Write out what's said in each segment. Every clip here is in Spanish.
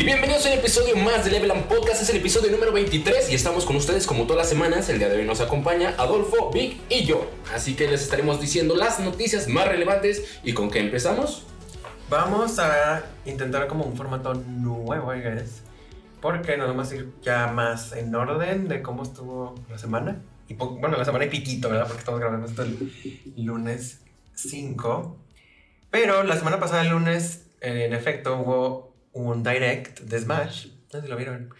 Y bienvenidos a un episodio más de Level Up Podcast, es el episodio número 23 y estamos con ustedes como todas las semanas. El día de hoy nos acompaña Adolfo, Vic y yo. Así que les estaremos diciendo las noticias más relevantes y con qué empezamos. Vamos a intentar como un formato nuevo, I guess. Porque nos vamos a ir ya más en orden de cómo estuvo la semana. Y bueno, la semana y piquito, ¿verdad? Porque estamos grabando esto el lunes 5. Pero la semana pasada, el lunes, en efecto, hubo un direct de Smash. No sé si lo vieron.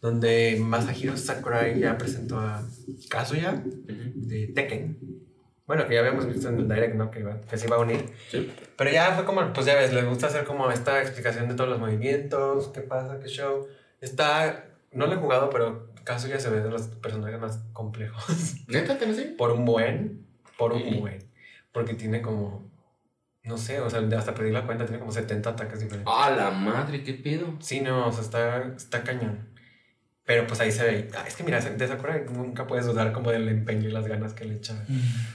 Donde Masahiro Sakurai ya presentó a Kazuya de Tekken. Bueno, que ya habíamos visto en el direct, ¿no? Que, iba- que se iba a unir. Sí. Pero ya fue como, pues ya ves, les gusta hacer como esta explicación de todos los movimientos, qué pasa, qué show. Está, no lo he jugado, pero Kazuya se ve de los personajes más complejos. ¿Neta, te lo sé? por un buen, por un Sí. buen. Porque tiene como, no sé, o sea, hasta perdí la cuenta, tiene como 70 ataques diferentes. ¡Ah, la madre! ¿Qué pedo? Sí, no, o sea, está, está cañón. Pero pues ahí se ve. Ah, es que mira, de Sakura nunca puedes dudar como del empeño y las ganas que le echa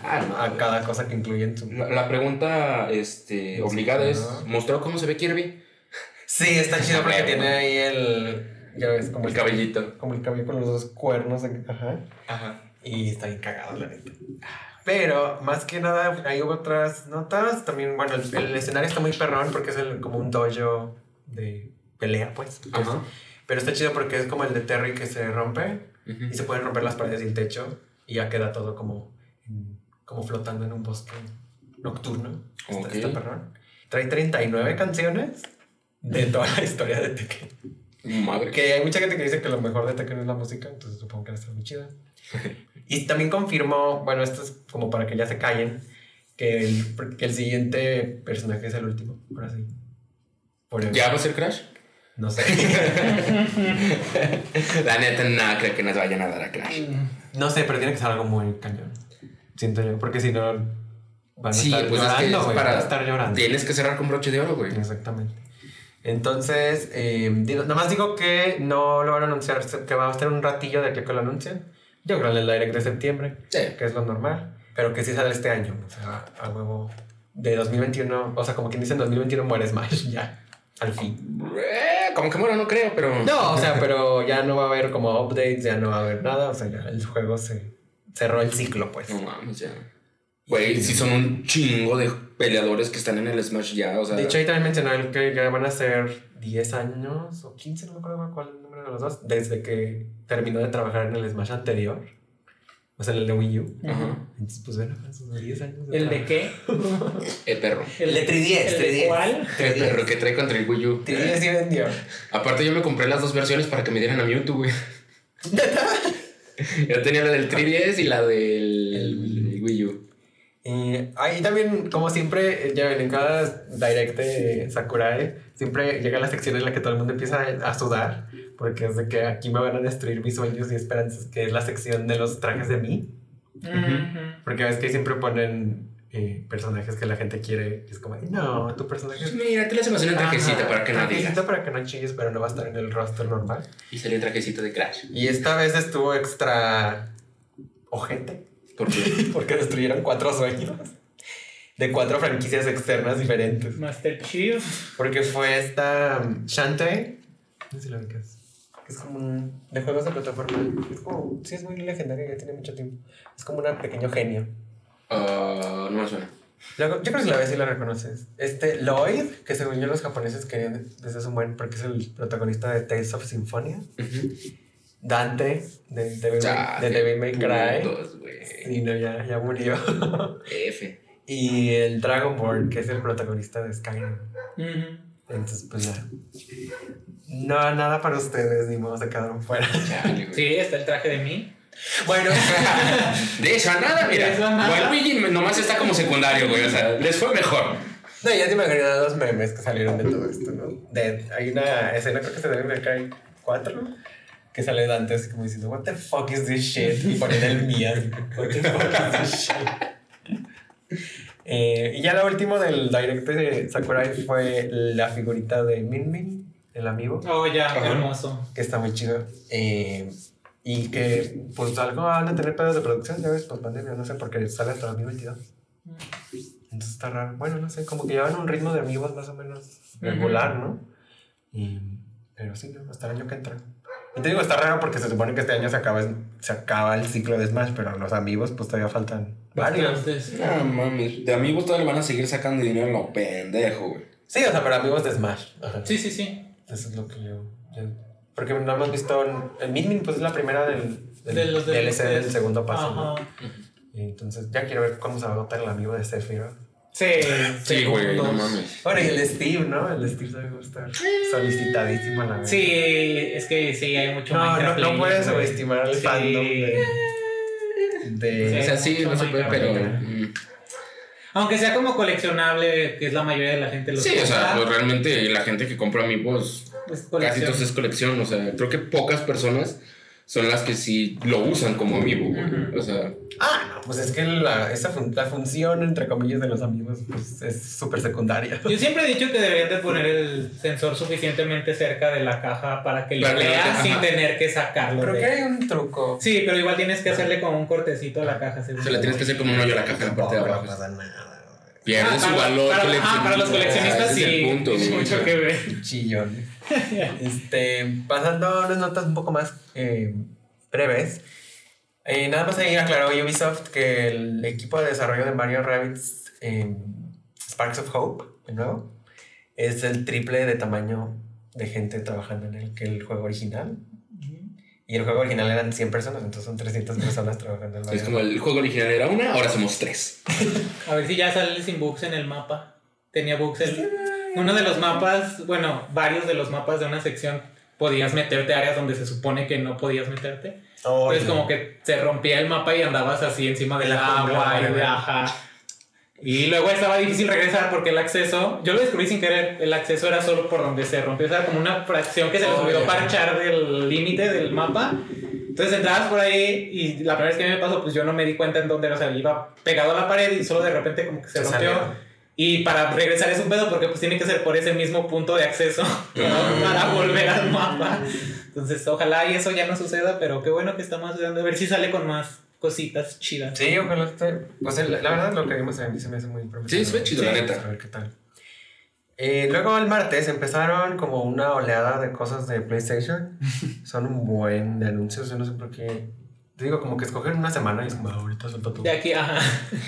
Ah, no. a cada cosa que incluye en su... La, la pregunta este, obligada es: ¿mostró cómo se ve Kirby? Sí, está chido porque tiene ahí el. Ya ves, como El cabellito. Como el cabello con los dos cuernos. Ajá. Ajá. Y está bien cagado, la neta. Pero más que nada, hay otras notas. También, bueno, el, el escenario está muy perrón porque es el- como un dojo de pelea, pues. pero está chido porque es como el de Terry que se rompe Ujú. y se pueden romper las paredes y el techo y ya queda todo como, como flotando en un bosque nocturno. Está, Ok. está perrón. Trae 39 canciones de toda la historia de Tekken. Madre. Que hay mucha gente que dice que lo mejor de Tekken es la música, entonces supongo que va a estar muy chida. y también confirmó, bueno, esto es como para que ya se callen, que el, que el siguiente personaje es el último. Ahora sí. Por el- ¿Ya va a ser Crash? No sé. La neta, nada, creo que nos vayan a dar a Crash. no sé, pero tiene que ser algo muy cañón. Siento yo, porque si no van a Sí, estar pues es que llorando, es para- van a estar llorando. Tienes que cerrar con broche de oro, güey. Exactamente. Entonces, eh, digo- nada más digo que no lo van a anunciar, que va a estar un ratillo de que lo anuncien. Yo creo en el direct de septiembre, Sí. que es lo normal, pero que sí sale este año, o sea, a huevo de 2021, o sea, como quien dice en 2021 muere Smash, ya, al fin. Eh, como que bueno, no creo, pero. No, o sea, pero ya no va a haber como updates, ya no va a haber nada, o sea, ya el juego se cerró el ciclo, pues. No mames, ya. Güey, si son un chingo de peleadores que están en el Smash ya, o sea. De hecho, ahí también mencionó él que ya van a ser 10 años o 15, no me acuerdo cuál es el número de los dos, desde que terminó de trabajar en el Smash anterior, o sea, en el de Wii U. Ajá. Entonces, pues bueno, esos 10 años. ¿El de qué? El perro. El de 3DS, ¿El de 3DS. cuál? El perro que trae contra el Wii U. 3DS sí vendió. Aparte, yo me compré las dos versiones para que me dieran a Mewtwo, güey. Yo tenía la del 3DS y la del El Wii U. Y ahí también, como siempre, ya ven, en cada direct de Sakurai, siempre llega la sección en la que todo el mundo empieza a sudar, porque es de que aquí me van a destruir mis sueños y esperanzas, que es la sección de los trajes de mí. Ujú. Porque ves que siempre ponen eh, personajes que la gente quiere, y es como, no, tu personaje es... Mira, te le hacemos una trajecita Ajá, para que no digas. trajecito para que no chilles, pero no va a estar en el roster normal. Y salió el trajecito de Crash. Y esta vez estuvo extra ojete. Porque Porque destruyeron cuatro sueños de cuatro franquicias externas diferentes. Master Chief. Porque fue esta um, Shantae. No sé si la ubicas. Que es como un. de juegos de plataforma. Es como. Sí, es muy legendaria, ya tiene mucho tiempo. Es como un pequeño genio. ah, no me suena. Luego, yo creo que la ves y la reconoces. Este Lloyd, que según yo los japoneses querían desde hace un buen, porque es el protagonista de Tales of Symphonia. Ujú. Dante, de Devil, Ya, May, de Devil May Cry. Y no, ya, ya murió. F. y el Dragonborn, que es el protagonista de Skyrim. Ujú. Entonces, pues ya. No, nada para ustedes, ni modo, se quedaron fuera. Chale. Sí, está el traje de mí. Bueno, De eso a nada, mira. De eso a nada. Waluigi nomás está como secundario, güey. O sea, les fue mejor. no, ya te imaginas los memes que salieron de todo esto, ¿no? De, hay una escena, creo que se debe de Cry 4, que sale Dante así como diciendo, What the fuck is this shit? Y ponen el mío. What the fuck is this shit? Eh, y ya lo último del direct de Sakurai fue la figurita de Min Min, el amigo. Oh, ya, qué Ajá. hermoso. que está muy chido. Eh, y que, pues, algo van a tener pedos de producción, ya ves, pues pandemia, no sé, porque sale hasta 2022. Entonces está raro. Bueno, no sé, como que llevan un ritmo de amigos más o menos regular, ¿no? Y Pero sí, hasta el año que entra. Y te digo, está raro porque se supone que este año se acaba, se acaba el ciclo de Smash, pero los amigos pues todavía faltan varios. No mames, de amigos todavía le van a seguir sacando dinero en lo pendejo, güey. Sí, o sea, pero amigos de Smash. Ajá. Sí, sí, sí. Eso es lo que yo... yo- porque no hemos visto... en- El Min Min pues es la primera del, del De los DLC del segundo paso. ¿no? Entonces ya quiero ver cómo se va a votar el amigo de Sephiroth. Sí, Sí, güey, no mames. Bueno, y el Steve, ¿no? El Steve a estar solicitadísimo a la vez. Sí, es que sí, hay mucho No, no, Minecraft no puedes subestimar al Sí. fandom de... de O sea, sí, no se puede, pero. mm. Aunque sea como coleccionable, que es la mayoría de la gente lo Sí, o sea, pues realmente la gente que compra amigos pues, casi todos es colección. O sea, creo que pocas personas son las que sí lo usan como amigo, güey. O sea, Ah, pues es que la, esa fun- la función, entre comillas, de los amigos pues, es súper secundaria. Yo siempre he dicho que deberían de poner el sensor suficientemente cerca de la caja para que lo leas sin ajá. tener que sacarlo. Creo de- que hay un truco. Sí, pero igual tienes que hacerle como un cortecito a la caja. según se le tienes que hacer como un hoyo a la caja en la parte de No, no abajo. pasa nada. Pierde Ah, su valor para, coleccionista. ah, para los coleccionistas Ese es sí. el punto, güey. mucho que ver. Chillón. este, pasando a unas notas un poco más eh, breves. Eh, nada más ahí aclaró Ubisoft que el equipo de desarrollo de Mario Rabbids eh, Sparks of Hope, de nuevo, es el triple de tamaño de gente trabajando en él que el juego original. Y el juego original eran 100 personas, entonces son 300 personas trabajando en Mario Es como el juego original era una, ahora somos tres. A ver si ya sale sin bugs en el mapa. Tenía bugs el... Uno de los mapas, bueno, varios de los mapas de una sección podías meterte a áreas donde se supone que no podías meterte. Oh, Entonces como que se rompía el mapa y andabas así encima del la agua y de ajá. Y luego estaba difícil regresar porque el acceso, yo lo descubrí sin querer, el acceso era solo por donde se rompió, o sea, como una fracción que se les Oh, olvidó parchar del límite del mapa. Entonces entrabas por ahí y la primera vez que me pasó, pues yo no me di cuenta en dónde, o sea, iba pegado a la pared y solo de repente como que se, Se rompió. salió. Y para regresar es un pedo porque pues tiene que ser por ese mismo punto de acceso para, para volver al mapa. Entonces ojalá y eso ya no suceda, pero qué bueno que estamos ayudando a ver si sale con más cositas chidas. Sí, ojalá esté. Pues la, la verdad, lo que vimos a mí se me hace muy prometedor. Sí, se ve chido, la neta. A ver qué tal. Eh, luego el martes empezaron como una oleada de cosas de PlayStation. Son un buen de anuncios, yo no sé por qué. Te digo, como que escogen una semana y es como, "Ah, ahorita suelto tú. De aquí, ajá.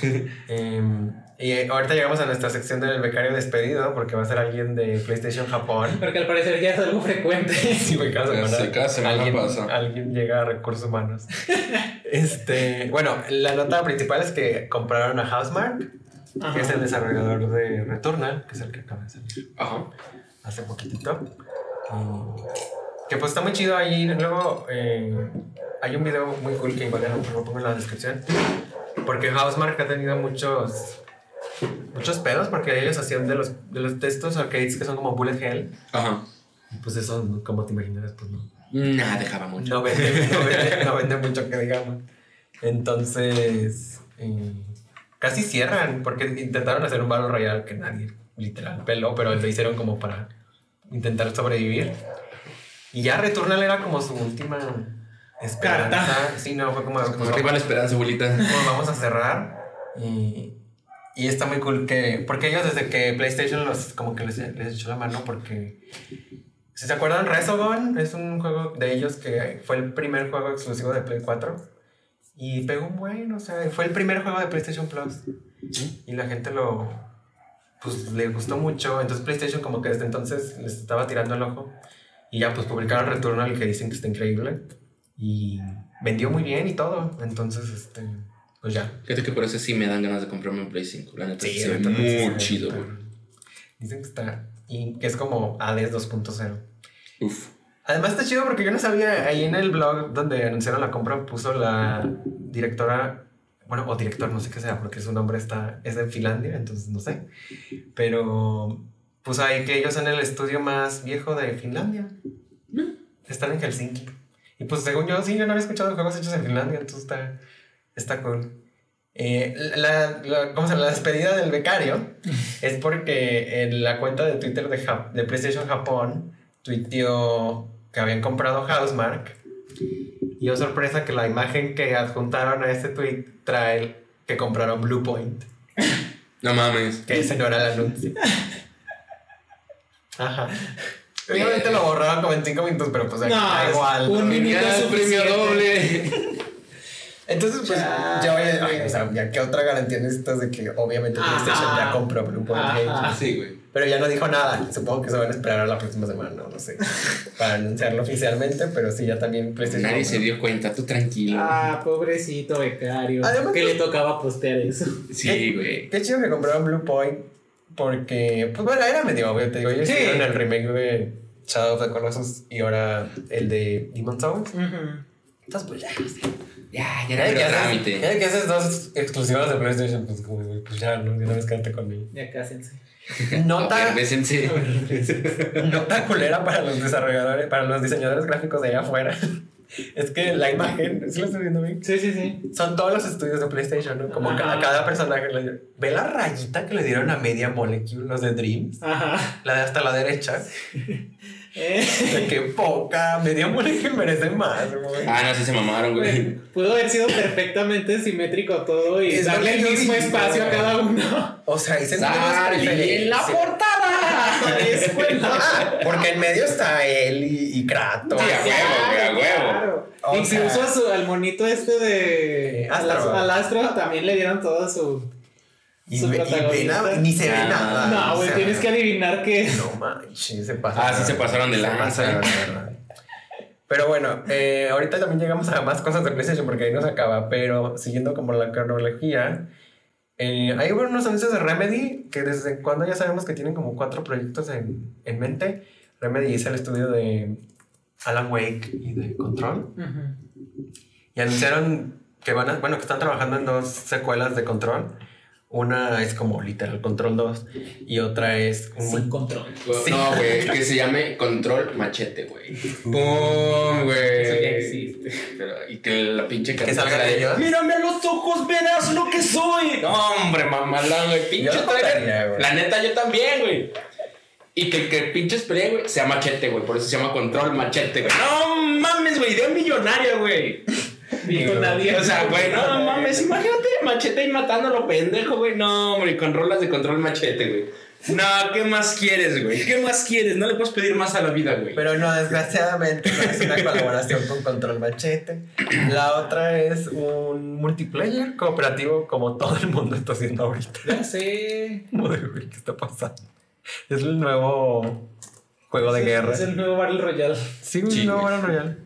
Em, y eh, ahorita llegamos a nuestra sección del becario despedido, porque va a ser alguien de PlayStation Japón. Porque al parecer ya es algo frecuente. Sí, semana, sé, cada semana alguien, pasa. alguien llega a recursos humanos. este, bueno, la nota principal es que compraron a Housemark, Ajá. que es el desarrollador de Returnal, que es el que acaba de salir Ajá. hace poquitito. Que pues está muy chido ahí. Luego eh, hay un video muy cool que igual lo pongo en la descripción. Porque Housemark ha tenido muchos muchos pedos porque ellos hacían de los de los de estos arcades que son como bullet hell. Ajá. Pues eso, como te imaginarás, pues no. Nada, dejaba mucho. No vende, no vende, no vende mucho que digamos. Entonces, eh, casi cierran porque intentaron hacer un Battle Royale que nadie literal peló, pero lo hicieron como para intentar sobrevivir. Y ya Returnal era como su última esperanza. Carta. Sí, no, fue como, pues, Como arriba la esperanza, abuelita. como vamos a cerrar. Y, y está muy cool que. Porque ellos desde que PlayStation los como que les, les echó la mano porque. Si se acuerdan, Resogun es un juego de ellos que fue el primer juego exclusivo de Play 4. Y pegó un buen, o sea, fue el primer juego de PlayStation Plus. Y la gente lo. Pues le gustó mucho. Entonces PlayStation, como que desde entonces les estaba tirando el ojo. Y ya, pues publicaron Returnal que dicen que está increíble. Y vendió muy bien y todo. Entonces, este. Pues ya. Fíjate que por eso sí me dan ganas de comprarme un Play 5. La neta, sí, se ve muy chido, güey. Dicen que está. Y que es como Hades 2.0. Uf. Además está chido porque yo no sabía, ahí en el blog donde anunciaron la compra puso la directora, bueno, o director, no sé qué sea, porque su nombre está, es de Finlandia, entonces no sé. Pero puso ahí que ellos son el estudio más viejo de Finlandia. Están en Helsinki. Y pues según yo, sí, yo no había escuchado de juegos hechos en Finlandia, entonces está, está cool. Eh, la, la, ¿cómo se llama? la despedida del becario es porque en la cuenta de Twitter de, Jap- de PlayStation Japón tuiteó que habían comprado Housemark. Y oh sorpresa que la imagen que adjuntaron a ese tweet trae que compraron Bluepoint. No mames. Que ese no era el anuncio. Ajá. Obviamente lo borraban como en 5 minutos, pero pues aquí No, da es igual. un minuto suficiente. doble. Entonces, pues, Chale. ya voy a, ay, o sea, ya qué otra garantía necesitas de que obviamente Ajá. PlayStation ya compró Blue Point Ajá. Games. Así, güey. Pero ya no dijo nada. Supongo que se van a esperar a la próxima semana, no, no sé. para anunciarlo oficialmente, pero sí, ya también PlayStation. Nadie se dio cuenta, tú tranquilo. Ah, pobrecito becario. Además, que le tocaba postear eso. Sí, güey. Qué chido que compraron Blue Point porque, pues bueno, era medio obvio. Te digo, ellos Sí. hicieron el remake de Shadow of the Colossus y ahora el de Demon Souls. Ujú. Entonces, pues ya. Ya, ya Ya puro haces, trámite. ya que haces dos exclusivas de PlayStation, pues, como, pues ya, ¿no? De una vez quédate conmigo. Ya cásense. Nota, nota culera para los desarrolladores, para los diseñadores gráficos de allá afuera. Es que la imagen, ¿sí lo estoy viendo bien? Sí, sí, sí. Son todos los estudios de PlayStation, ¿no? Como Ajá. a cada personaje. le- Ve la rayita que le dieron a Media Molecule, los de Dreams. Ajá. La de hasta la derecha. Eh, que poca, Media Molecule merece más, güey. Ah, no, sí se mamaron, güey. Pudo haber sido perfectamente simétrico todo y Es darle el que mismo digo. espacio a cada uno. O sea, ahí se y en la portada. Escuela. Ah, porque en medio está él y, y Kratos. Sí, a huevo, güey, a huevo. Incluso sea- a su- al monito este de. Astro. Al, as- al astro también le dieron todo su. Y, ve- y ve protagonista. nada, ni se ve Ah, nada. no, o güey, sea, tienes que adivinar que. No manches, se pasaron. Ah, sí se pasaron de lanza. Pero bueno, eh, ahorita también llegamos a más cosas de PlayStation porque ahí no se acaba. Pero siguiendo como la cronología, eh, hay unos anuncios de Remedy que desde cuando ya sabemos que tienen como cuatro proyectos en, en mente. Remedy es el estudio de Alan Wake y de Control. Y anunciaron que van a, bueno, que están trabajando en dos secuelas de Control. Una es como literal Control 2 y otra es un Sin control. Sí. No, güey, que se llame Control Machete, güey. ¡Pum, güey! Eso ya existe. Pero, y que la pinche Que era de, ellos. Mírame a los ojos, verás lo que soy. No, hombre, mamalón, güey. Pinche trailer. La neta, yo también, güey. Y que, que el pinche pelea, güey, sea machete, güey. Por eso se llama Control Machete, güey. No mames, güey, idea millonaria, güey. Dijo nadie. O sea, güey, no mames, imagínate machete y matando a lo pendejo, güey. No, hombre, con rolas de control machete, güey. No, ¿qué más quieres, güey? ¿Qué más quieres? No le puedes pedir más a la vida, güey. Pero no, desgraciadamente no es una colaboración con Control Machete. La otra es un multiplayer cooperativo como todo el mundo está haciendo ahorita. Ya sé. Como de, güey, ¿qué está pasando? Es el nuevo juego de Es el- guerra. Es el nuevo Battle Royale. Sí, un Sí, nuevo güey. Battle Royale.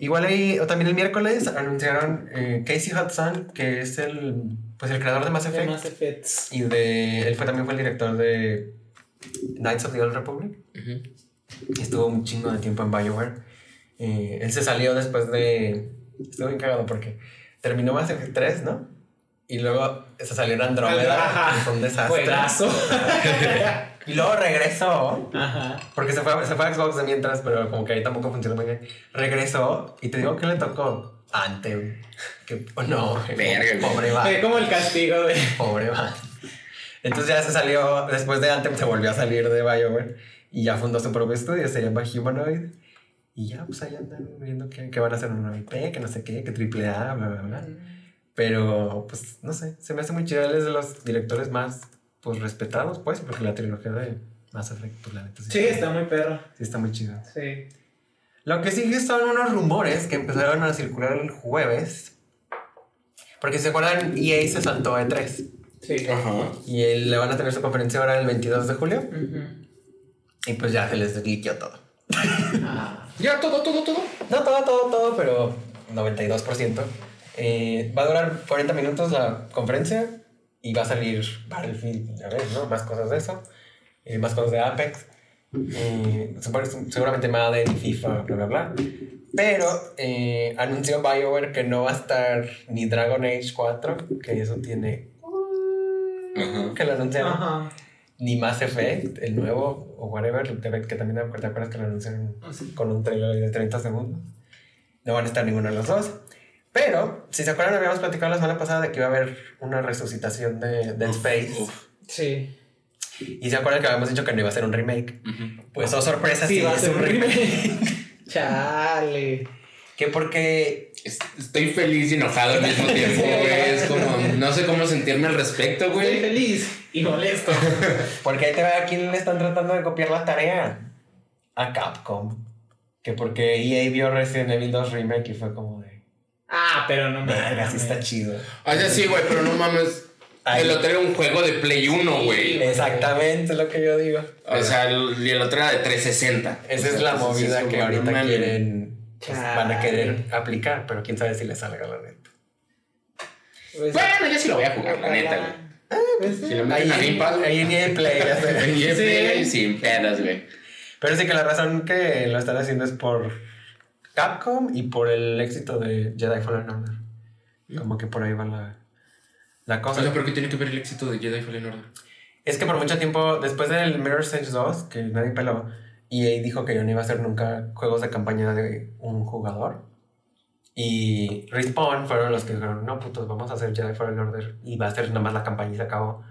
Igual ahí, o también el miércoles anunciaron eh, Casey Hudson, que es el, pues el creador de Mass De Effect. Mass. Y de, él fue, también fue el director de Knights of the Old Republic. Estuvo un chingo de tiempo en Bioware. Eh, él se salió después de. Estuvo bien cagado porque terminó Mass Effect 3, ¿no? Y luego se salió en Andrómeda. Y Fue un desastre. Y luego regresó. Ajá. Porque se fue, se fue a Xbox de mientras, pero como que ahí tampoco funcionó muy bien. Regresó y te digo que le tocó Anthem. Que oh, no, Verga, pobre va. Fue como el castigo de. Pobre va. Entonces ya se salió, después de Anthem se volvió a salir de BioWare y ya fundó su propio estudio, se llama Humanoid. Y ya, pues ahí andan viendo que, que van a hacer una IP, que no sé qué, que triple A, bla, bla, bla. Pero, pues, no sé, se me hace muy chido. Él es de los directores más, pues, respetados, pues, porque la trilogía de Mass Effect, pues, la neta Sí, está muy perro. sí está muy chido. Sí. Lo que sigue son unos rumores que empezaron a circular el jueves. Porque se acuerdan, EA se saltó a E3. Sí. Ajá. Y él- le van a tener su conferencia ahora el 22 de julio. Ujú. Y pues ya se les liqueó todo. Ah. Ya, todo, todo, todo. No todo, todo, todo, pero 92%. Eh, va a durar 40 minutos la conferencia y va a salir Battlefield, ya ves, ¿no? Más cosas de eso. eh, más cosas de Apex. eh, seguramente Madden y FIFA, bla, bla, bla. Pero eh, anunció BioWare que no va a estar ni Dragon Age 4, que eso tiene... Ajá. Que lo anunciaron. Ajá. Ni Mass Effect, el nuevo, o whatever, que también te acuerdas que lo anunciaron Ah, con un trailer de 30 segundos. No van a estar ninguno de los dos. Pero, si se acuerdan, habíamos platicado la semana pasada de que iba a haber una resucitación de Dead Space. Uf. Sí. Y se acuerdan que habíamos dicho que no iba a ser un remake. Ujú. Pues, oh sorpresa, Sí, sí, va a ser un remake. Chale. que porque. Es- Estoy feliz y enojado al mismo tiempo, güey. Es como, no sé cómo sentirme al respecto, Estoy güey. feliz y molesto. Porque ahí te ve a quién le están tratando de copiar la tarea. a Capcom. Que porque EA vio Resident Evil 2 Remake y fue como de. Ah, pero no me. Verga, sí está chido. O sea, sí, güey, pero no mames. Ay. El otro era un juego de Play 1, güey. Exactamente lo que yo digo. O sea, el, el otro era de 360. Esa es O sea, la movida que ahorita mames. quieren. pues, van a querer aplicar, pero quién sabe si les salga la neta. Pues, Bueno, yo sí lo voy a jugar, la neta, güey. pues, Si le meten a Pass, güey. ahí en EA Play, ya sé. Es Sí. Play sin pedas, güey. Pero sí que la razón que lo están haciendo es por Capcom y por el éxito de Jedi Fallen Order. Como que por ahí va la, la O cosa. sea, ¿pero qué tiene que ver el éxito de Jedi Fallen Order? Es que por mucho tiempo, después del Mirror's Edge 2, que nadie peló, EA dijo que yo no iba a hacer nunca juegos de campaña de un jugador. Y Respawn fueron los que dijeron, no, putos, vamos a hacer Jedi Fallen Order y va a ser nada más la campaña y se acabó.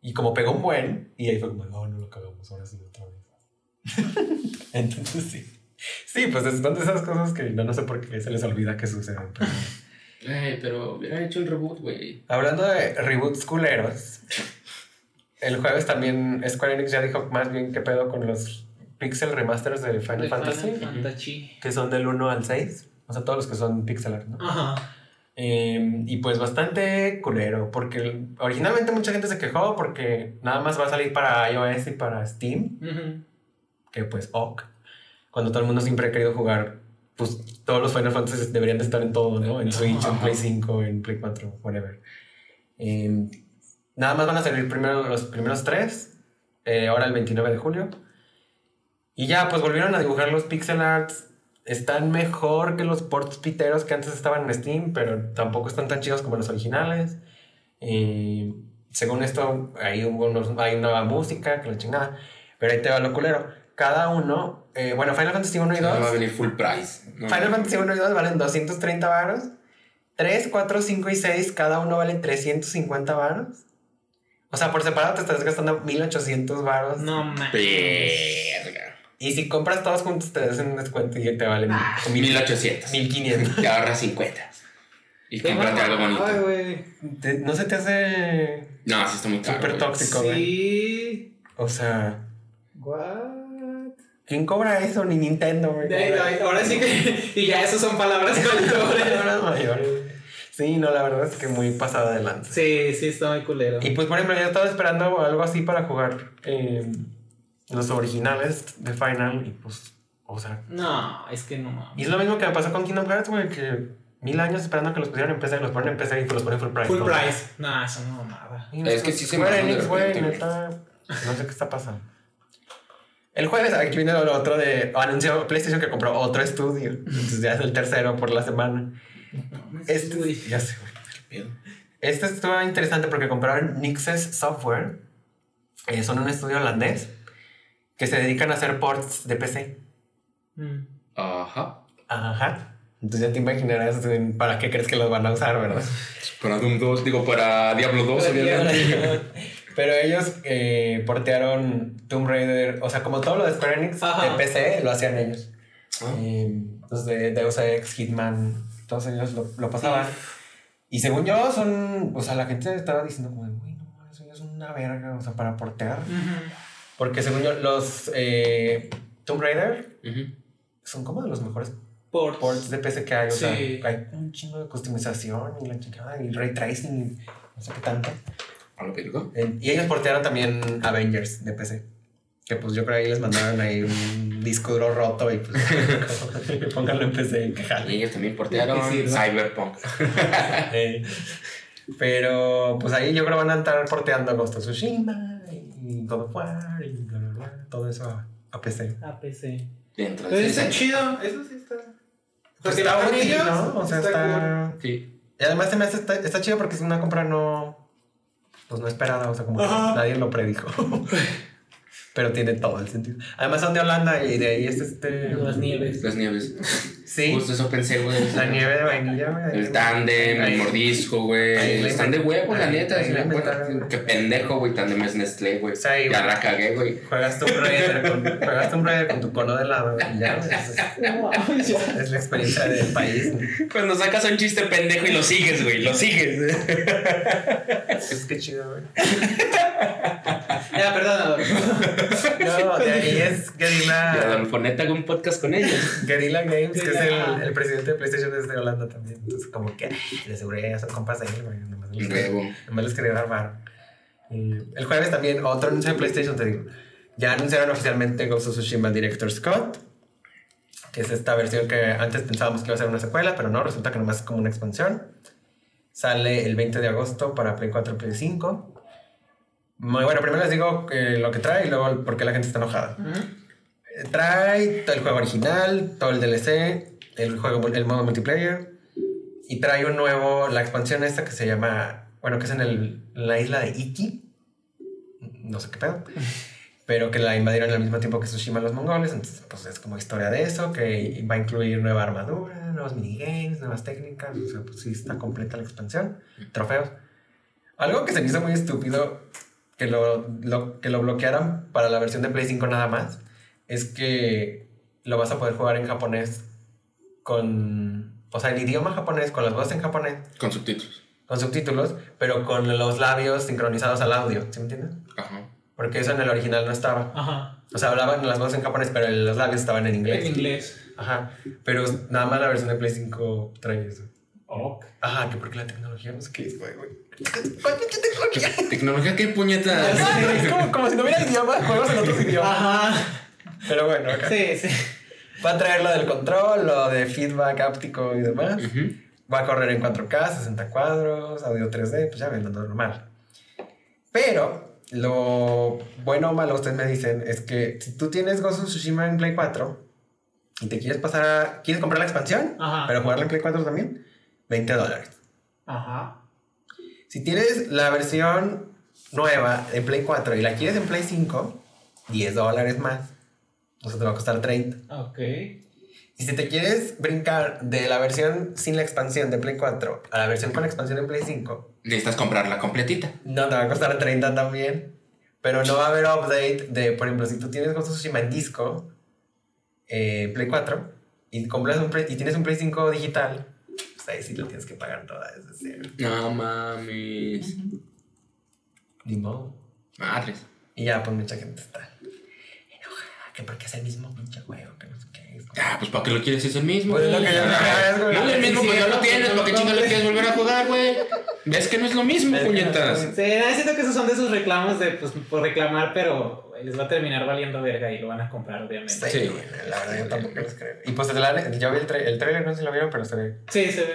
Y como pegó un buen, y ahí fue como, no, no lo cagamos, ahora sí otra vez. Entonces sí. Sí, pues son de esas cosas que no, no sé por qué se les olvida que suceden. pero- Ay, pero hubiera hecho el reboot, güey. Hablando de reboots culeros, el jueves también Square Enix ya dijo más bien qué pedo con los pixel remasters de Final de Fantasy, Final Fantasy. que son del 1 al 6, o sea, todos los que son pixel art, ¿no? Ajá. Eh, y pues bastante culero, porque originalmente mucha gente se quejó porque nada más va a salir para iOS y para Steam, que pues ok, cuando todo el mundo siempre ha querido jugar, pues todos los Final Fantasy deberían de estar en todo, ¿no? En Switch, en Play 5, en Play 4, whatever. Eh, nada más van a salir primero los primeros tres, eh, ahora el 29 de julio. Y ya, pues volvieron a dibujar los pixel arts. Están mejor que los ports piteros que antes estaban en Steam, pero tampoco están tan chidos como los originales. Eh, según esto, hay, unos- hay nueva música, que la chingada. Pero ahí te va lo culero. Cada uno, eh, bueno, Final Fantasy 1 y 2. Va a venir full price. No, Final Fantasy 1 y 2 valen 230 varos. 3, 4, 5 y 6, cada uno vale 350 varos. O sea, por separado te estás gastando 1800 varos. No mames. Y si compras todos juntos te hacen un descuento y te valen Ah, 1800. 1500. Te ahorras 50. Y cómprate algo bonito. güey. Te- no se te hace No, sí está muy caro. súper güey. tóxico, güey. Sí. O sea, What? ¿Quién cobra eso? Ni Nintendo, güey. Ahora sí que. Y ya, esas son palabras mayores. Palabras mayores. Sí, no, la verdad es que muy pasada de lanza. Sí, sí, está muy culero. Y pues, por ejemplo, yo estaba esperando algo así para jugar eh, los originales de Final y pues, o sea... No, es que no Y es lo mismo que me pasó con Kingdom Hearts, güey, que mil años esperando que los pusieran en PC y los ponen en PC y los ponen full price. Full ¿no? price. No, eso no nada. Y Es que sí se de Enix, güey. neta, no sé qué está pasando. El jueves, aquí viene lo otro de... Anunció PlayStation que compró otro estudio. Entonces ya es el tercero por la semana. Este, ya sé. Este estuvo interesante porque compraron Nixes Software. Eh, son un estudio holandés que se dedican a hacer ports de PC. Mm. Ajá. Ajá. Entonces ya te imaginarás para qué crees que los van a usar, ¿verdad? Para Doom 2, digo, para Diablo 2, obviamente. Pero ellos eh, portearon Tomb Raider, o sea, como todo lo de Square Enix Ajá. de PC, lo hacían ellos. Ah. Eh, los de Deus Ex, Hitman, todos ellos lo, lo pasaban. Y según yo, son. O sea, la gente estaba diciendo, como, uy, no, eso ya es una verga, o sea, para portear. Ujú. Porque según yo, los eh, Tomb Raider Ujú. son como de los mejores Ports. ports de PC que hay. O Sí. sea, hay un chingo de customización y la chingada y ray tracing y no sé qué tanto. A y ellos portearon también Avengers de PC. Que pues yo creo que ahí les mandaron ahí un disco duro roto y pues pónganlo en PC y que jale. Y ellos también portearon Sí, sí, ¿no? Cyberpunk. Eh, pero pues ahí yo creo van a estar porteando Ghost of Tsushima y God of War y bla, bla, bla, todo eso a, a PC. A PC. Dentro Pero de está ese- chido. Eso sí está. Pues está ellos, ¿no? O sea, está... Sí. Y además se me hace, está, está chido porque es una compra no... Pues no esperada, o sea, como que nadie lo predijo. Pero tiene todo el sentido. Además son de Holanda y de ahí es este... Las nieves. Las nieves. Sí, Justo eso pensé, güey. la nieve de vainilla, güey. El tándem, el mordisco, güey. Están de huevo, la neta. Qué pendejo, güey. Tándem es Nestlé, güey. Ya la cagué, güey. Juegas Tomb Raider con, juegas Tomb Raider con tu cono de y ya, güey, es, es la experiencia del país. güey. Cuando sacas un chiste pendejo y lo sigues, güey. Lo sigues. Es que chido, güey. Ya, perdón. No, de ahí es Y Guerrilla, Adolfo Neta hago un podcast con ellos. Guerrilla Games, que es el, el presidente de PlayStation desde Holanda también. Entonces, como que ay, de seguridad son compas de güey. Nomás les, nomás les quería. Y El jueves también, otro anuncio de PlayStation, te digo. Ya anunciaron oficialmente Ghost of Tsushima Director Scott, que es esta versión que antes pensábamos que iba a ser una secuela, pero no, resulta que nomás es como una expansión. Sale el 20 de agosto para Play 4 y Play 5. Muy bueno, primero les digo eh, lo que trae y luego por qué la gente está enojada. Eh, Trae todo el juego original, todo el DLC, el juego, el modo multiplayer. Y trae un nuevo, la expansión esta que se llama, bueno, que es en, el, en la isla de Iki. No sé qué pedo. Pero que la invadieron al mismo tiempo que Tsushima los mongoles. Entonces, pues es como historia de eso, que va a incluir nueva armadura, nuevos minigames, nuevas técnicas. O sea, pues sí está completa la expansión. Trofeos. Algo que se me hizo muy estúpido que lo, lo- que lo bloquearan para la versión de Play 5 nada más es que lo vas a poder jugar en japonés con... O sea, el idioma japonés, con las voces en japonés, Con subtítulos. con subtítulos, pero con los labios sincronizados al audio, ¿sí me entiendes? Ajá. Porque eso en el original no estaba. Ajá. O sea, hablaban las voces en japonés, pero los labios estaban en inglés. En inglés. Ajá. Pero nada más la versión de Play 5 trae eso. Ok. Ajá, que porque la tecnología no sé qué es, güey, güey. ¿Cuál pinche tecnología? ¿Tecnología qué puñetas? es como, como si no hubiera idioma, juegos en otros idiomas. Ajá. Pero bueno, acá. Sí, sí. Va a traer lo del control, lo de feedback áptico y demás. Va a correr en 4K, 60 cuadros, audio 3D, pues ya ven, lo normal. Pero lo bueno o malo, ustedes me dicen, es que si tú tienes Ghost of Tsushima en Play 4 y te quieres pasar a... ¿Quieres comprar la expansión? Ajá. Pero jugarla en Play 4 también, 20 dólares. Ajá. Si tienes la versión nueva en Play 4 y la quieres en Play 5, 10 dólares más. O sea, te va a costar 30. Ok. Y si te quieres brincar de la versión sin la expansión de Play 4 a la versión con la expansión en Play 5, Necesitas comprarla completita. no te va a costar 30 también. Pero no va a haber update de, por ejemplo, si tú tienes Ghost of Tsushima en disco, eh, Play 4, y, compras un Play- y tienes un Play 5 digital, pues ahí sí lo tienes que pagar toda desde cero. No mames. Ni modo. Madres. Y ya, pues mucha gente está enojada, que porque es el mismo pinche juego, que no sé qué. Es Ah, pues ¿para qué lo quieres es el mismo? Pues es lo que yo Ah, güey. No es el mismo, Sí, pues ya lo tienes, ¿para qué lo le compres. quieres volver a jugar, güey? ¿Ves que no es lo mismo, puñetas? Sí, ah, siento que esos son de esos reclamos de, pues, por reclamar, pero les va a terminar valiendo verga y lo van a comprar, obviamente. Sí, Sí. güey, la verdad yo tampoco los creo. Y pues el, yo vi el, tra- el trailer, no sé si lo vieron, pero se ve Sí, se ve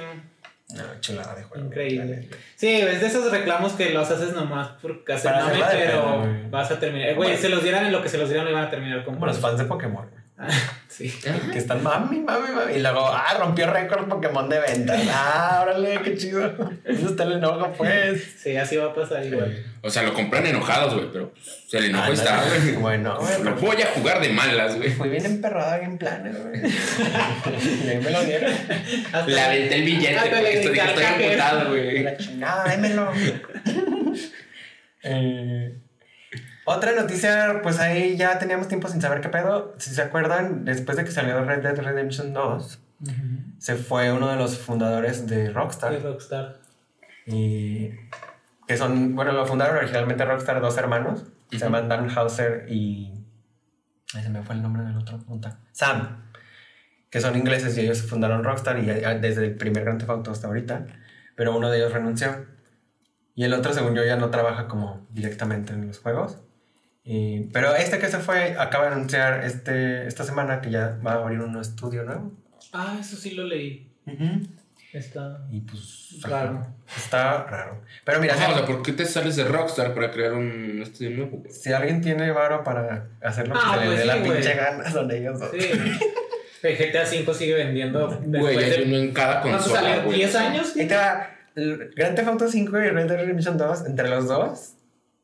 una chulada de juego. increíble. Sí, es de esos reclamos que los haces nomás por hacer de pero güey. vas a terminar. Güey, se los dieran en lo que se los dieran, lo iban a terminar Como comprando. los fans de Pokémon, güey. Sí. Que están mami, mami, mami. Y luego, ah, rompió récord Pokémon de ventas. Ah, órale, qué chido. Eso está el enojo, pues. Sí, así va a pasar igual. O sea, lo compran enojados, güey, pero pues, el enojo Ah, está, no, güey. Bueno, güey, Lo voy a jugar de malas, güey. fui bien emperrado en planes, güey. y ahí me lo dieron. Hasta- Le aventé el billete, güey. le Estoy, estoy emputado, güey. La chingada, démelo. Eh, otra noticia, pues ahí ya teníamos tiempo sin saber qué pedo. Si se acuerdan, después de que salió Red Dead Redemption 2, Ujú. se fue uno de los fundadores de Rockstar. De Rockstar. Y que son, bueno, lo fundaron originalmente Rockstar dos hermanos. Se Ujú. llaman Dan Hauser y... Ay, se me fue el nombre del otro punta. Sam. Que son ingleses y ellos fundaron Rockstar y desde el primer Grand Theft Auto hasta ahorita. Pero uno de ellos renunció. Y el otro, según yo, ya no trabaja como directamente en los juegos. Y- pero este que se fue acaba de anunciar este, esta semana que ya va a abrir un estudio nuevo. Ah, eso sí lo leí. Está Y pues... raro. Está raro. Pero mira, Ajá, si- o sea, ¿por qué te sales de Rockstar para crear un estudio nuevo? Si alguien tiene varo para hacer lo que Ah, se le pues dé sí, la pinche gana, son ellos dos. Sí. El GTA V sigue vendiendo. Güey, después hay de- uno en cada ¿Cuánto consola, salió? güey. ¿10 años? Ahí te va. Grand Theft Auto 5 y Red Dead Redemption 2, entre los dos,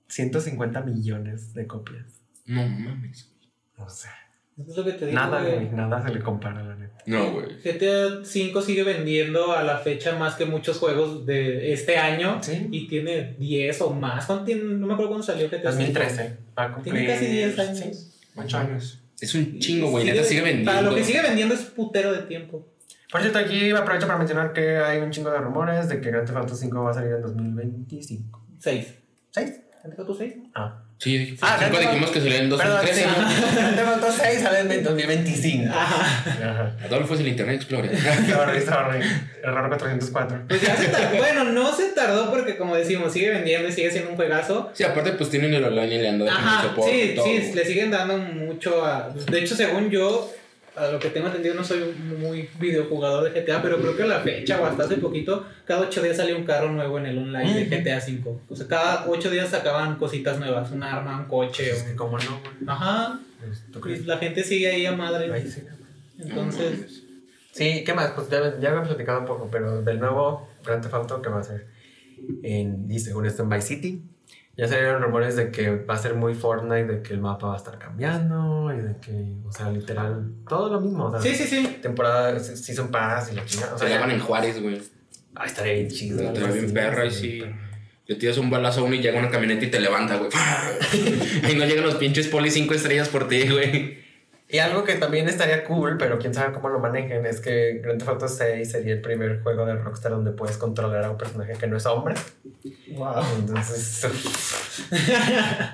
150 millones de copias. No mames. O sea. Es lo que te digo, nada, güey, nada se le compara, la neta. No, güey. GTA V sigue vendiendo a la fecha más que muchos juegos de este año. ¿Sí? Y tiene 10 o más. No me acuerdo cuándo salió GTA 2013. Tiene casi 10 años. 8 años. Es un chingo, güey. Neta, sigue vendiendo. Para lo que sigue vendiendo es putero de tiempo. Por cierto, aquí aprovecho para mencionar que hay un chingo de rumores de que Grand Theft Auto 5 va a salir en 2025. 6. ¿6? ¿Han dejado tú 6? Ah. Sí, dije, ah, cinco dijimos que salió en 2013. Te faltó 6, salen en 2025. Ajá. Adolfo es el Internet Explorer. sorry, sorry. Error 404. Pues ya se tardó. Bueno, no se tardó porque, como decimos, sigue vendiendo y sigue siendo un juegazo. Sí, aparte, pues tienen el online y le han dado mucho soporte. Sí, sí, le siguen dando mucho a. De hecho, según yo, a lo que tengo entendido, no soy un muy videojugador de GTA, pero creo que a la fecha o hasta hace poquito, cada ocho días salía un carro nuevo en el online de GTA V. O sea, cada ocho días sacaban cositas nuevas, un arma, un coche. Es que o- como no, güey. Ajá, ¿Tú y crees? la gente sigue ahí a madre. Ahí sí. Entonces, Sí, ¿qué más? Pues ya, ya había platicado un poco, pero del nuevo Grand Theft Auto que va a ser en, y según esto en Vice City, ya salieron rumores de que va a ser muy Fortnite, de que el mapa va a estar cambiando y de que, o sea, literal, todo lo mismo. O sea, sí, sí, sí. temporada, Season Pass y la chingada. O Se sea, llaman ya- en Juárez, güey. Ay, estaría bien chido. Estaría bien así, perra y sí. Le tiras un balazo a uno y llega una camioneta y te levanta, güey. Ahí no llegan los pinches poli cinco estrellas por ti, güey. Y algo que también estaría cool, pero quién sabe cómo lo manejen, es que Grand Theft Auto 6 sería el primer juego de Rockstar donde puedes controlar a un personaje que no es hombre. Wow. Entonces,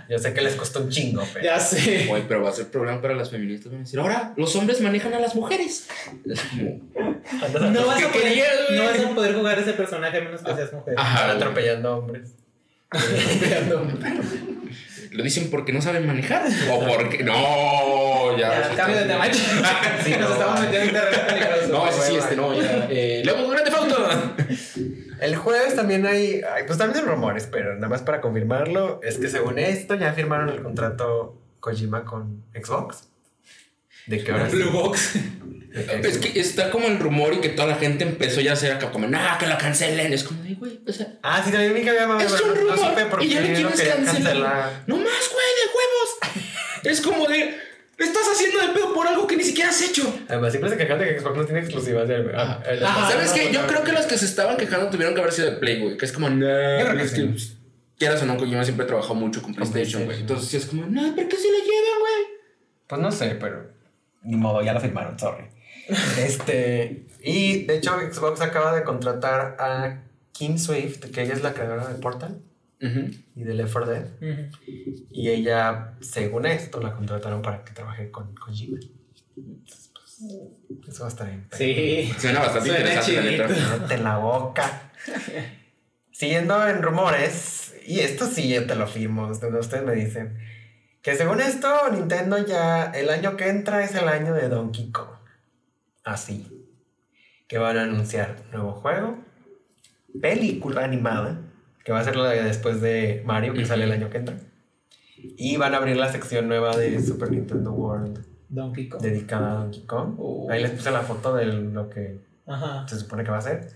yo sé que les costó un chingo, pero... Ya sé. Güey, pero va a ser problema para las feministas. Van a decir, ahora los hombres manejan a las mujeres. No vas, ¿Qué a poder, querías, no vas a poder jugar ese personaje a menos que seas mujer. Ajá. Están güey. atropellando hombres. ¿Lo dicen porque no saben manejar? ¿O porque.? No, ya. Ya, cambio de tema. Sí, Nos no. estamos metiendo en terreno peligroso. No, ese sí, este no, ya. Eh, luego, Grande Fauto. El jueves también hay, hay, pues también hay rumores, pero nada más para confirmarlo, es que según esto ya firmaron el contrato Kojima con Xbox. De que ahora sí- Blue Box. De que- Es que está como el rumor y que toda la gente empezó ya a hacer acá como, nah, que lo cancelen. Es como de, güey, o sea. Ah, sí, también vi que había Es un no, rumor. no supe por y ya lo quieres cancelar. cancelar. No más, güey, de huevos. es como de, estás haciendo de pedo por algo que ni siquiera has hecho. Además, siempre se quejan de que Xbox no tiene exclusivas del... ah, el- Ajá. ¿Sabes no, qué? Yo no, creo no. que los que se estaban quejando tuvieron que haber sido de Play, güey. Que es como. Yo creo que es sí. pues, Quieras o no, Kojima siempre trabajó mucho con PlayStation, güey. Entonces sí es como, no, ¿por qué se lo llevan, güey? Pues no sé, pero ni modo, ya lo firmaron, sorry. Este, y de hecho Xbox acaba de contratar a Kim Swift, que ella es la creadora de Portal y de Left 4 Dead. Y ella, según esto, la contrataron para que trabaje con Kojima. Entonces, pues, eso va a estar bien. Sí. Suena bastante Suena interesante. Cállate la boca. Siguiendo en rumores, y esto sí ya te lo firmo, ustedes ustedes me dicen, que según esto, Nintendo ya el año que entra es el año de Donkey Kong. Así. Que van a anunciar nuevo juego, película animada, que va a ser la de después de Mario, que sale el año que entra. Y van a abrir la sección nueva de Super Nintendo World Donkey Kong. dedicada a Donkey Kong. Oh. Ahí les puse la foto de lo que Ajá. se supone que va a ser.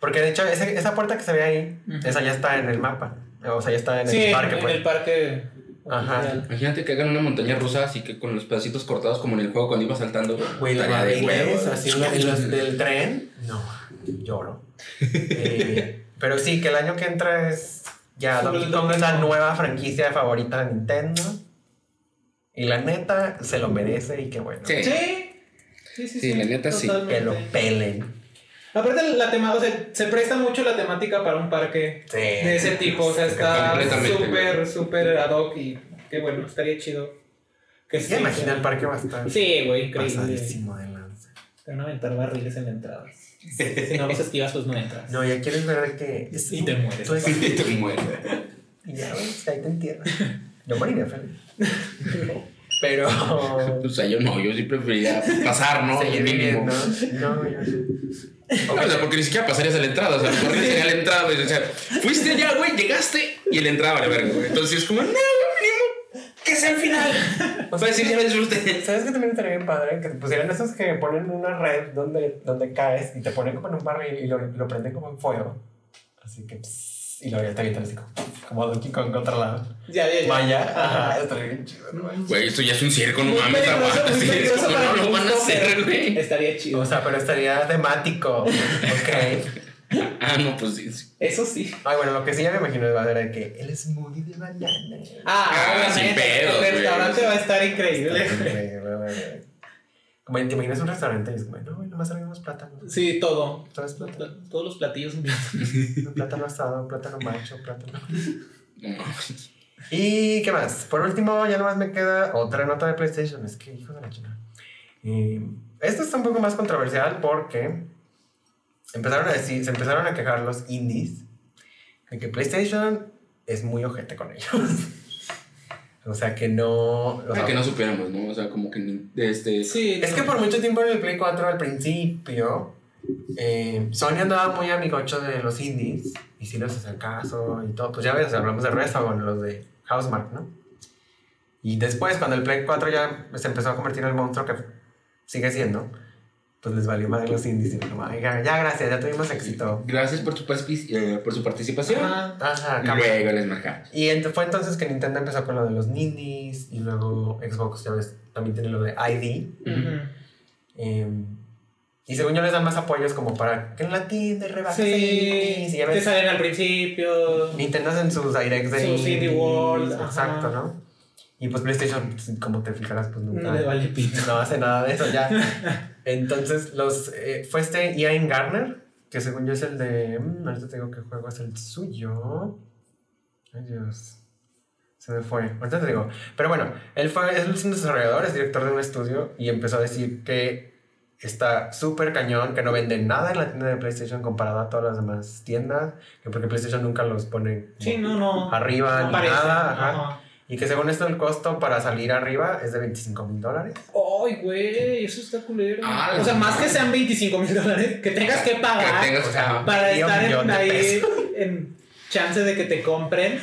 Porque de hecho, ese- esa puerta que se ve ahí, esa ya está en el mapa. O sea, ya está en Sí, el parque, en pues. el parque. Ajá. Imagínate que hagan una montaña rusa así que con los pedacitos cortados como en el juego cuando iba saltando. Güey, de huevos. así en los- del tren. No, lloro. Eh, pero sí, que el año que entra es. Ya, Donkey el Kong es la nueva franquicia favorita de Nintendo. Y la neta, se lo merece y qué bueno. Sí. Sí. Sí, sí, Sí, la neta sí. Que lo pelen. Aparte, la tema, o sea, se presta mucho la temática para un parque Sí. de ese tipo. O sea, está súper, súper ad hoc y qué bueno, estaría chido. Que ¿Se imagina el parque va a estar Sí, güey, increíble. pasadísimo de lanza? Te van a aventar barriles en la entrada. Si no los esquivas, pues no entras. No, ya quieres ver que. es- Y te mueres. Y te mueres. Y ya, güey, ahí te entierras. Yo moriría feliz. Pero. O sea, yo no, yo sí preferiría pasar, ¿no? seguir viviendo. No, yo. No, o sea, porque ni siquiera pasarías a la entrada, o sea, mejor sería la entrada, güey. O sea, fuiste allá, güey, llegaste y la entrada vale verga, güey. Entonces es como, no, mínimo, que sea el final. O Para decir, ya disfruté. ¿Sabes que también estaría bien padre? Que te pusieran esos que ponen una red donde, donde caes y te ponen como en un barril y lo, lo prenden como en fuego. Así que. pss, y luego ya te avientan así como, Donkey Kong controlado. Ya, ya, ya. Ajá, estaría bien chido, ¿no? Güey, esto ya es un circo, no Muy mames, aguanta. muy sí, es como, no lo van a hacer, güey. Estaría chido. O sea, pero estaría temático. Ok. Ah, no, pues sí. sí. Eso sí. Ay, bueno, lo que sí ya me imagino va a ser que el smoothie de banana. Ah, Ah, sin pedos, El restaurante va a estar increíble. Como te imaginas un restaurante y es como, no, nomás traen unos plátanos. Sí, todo. Todo es plátano. Todos los platillos. Un plátano asado, un plátano macho, plátano. ¿Y qué más? Por último, ya nomás me queda otra nota de PlayStation. Es que, hijo de la china. Eh, esto está un poco más controversial porque empezaron a decir, se empezaron a quejar los indies de que PlayStation es muy ojete con ellos. O sea, que no... o sea, que no supiéramos, ¿no? O sea, como que este. Sí. Es que por mucho tiempo en el Play 4 al principio, eh, Sony andaba muy amigocho de los indies y sí les hacía caso y todo. Pues ya ves, hablamos de Resogon, los de Housemark, ¿no? Y después, cuando el Play 4 ya se empezó a convertir en el monstruo que sigue siendo, pues les valió más de los indies y como, "Ay, ya, ya, gracias, ya tuvimos éxito. Gracias por su, paspi- eh, por su participación. Ajá. Ajá, Y cabrón. luego les marcamos. Y ent- fue entonces que Nintendo empezó con lo de los indies y luego Xbox, ya ves, también tiene lo de ID. Ujú. Eh, y según yo les dan más apoyos como para que en la tienda rebajes Sí, ya te salen al principio. Nintendo hacen sus directs de Sus indie world, ajá. exacto, ¿no? Y pues PlayStation, pues, como te fijarás, pues nunca No le vale pito. no hace nada de eso ya. Entonces, los eh, fue este Ian Garner, que según yo es el de. mm, ahorita te digo qué juego es el suyo. Ay, Dios. Se me fue. Ahorita te digo. Pero bueno, él fue, es un desarrollador, es director de un estudio y empezó a decir que está súper cañón, que no vende nada en la tienda de PlayStation comparado a todas las demás tiendas, que porque PlayStation nunca los pone Sí, no, no. arriba no ni nada. ajá. Ajá. Y que según esto el costo para salir arriba es de 25 mil dólares. Ay, güey, eso está culero. Ah, o sea, más que sean 25 mil dólares, que tengas que pagar Que tengas o sea, ajá. para estar en, ahí en chance de que te compren.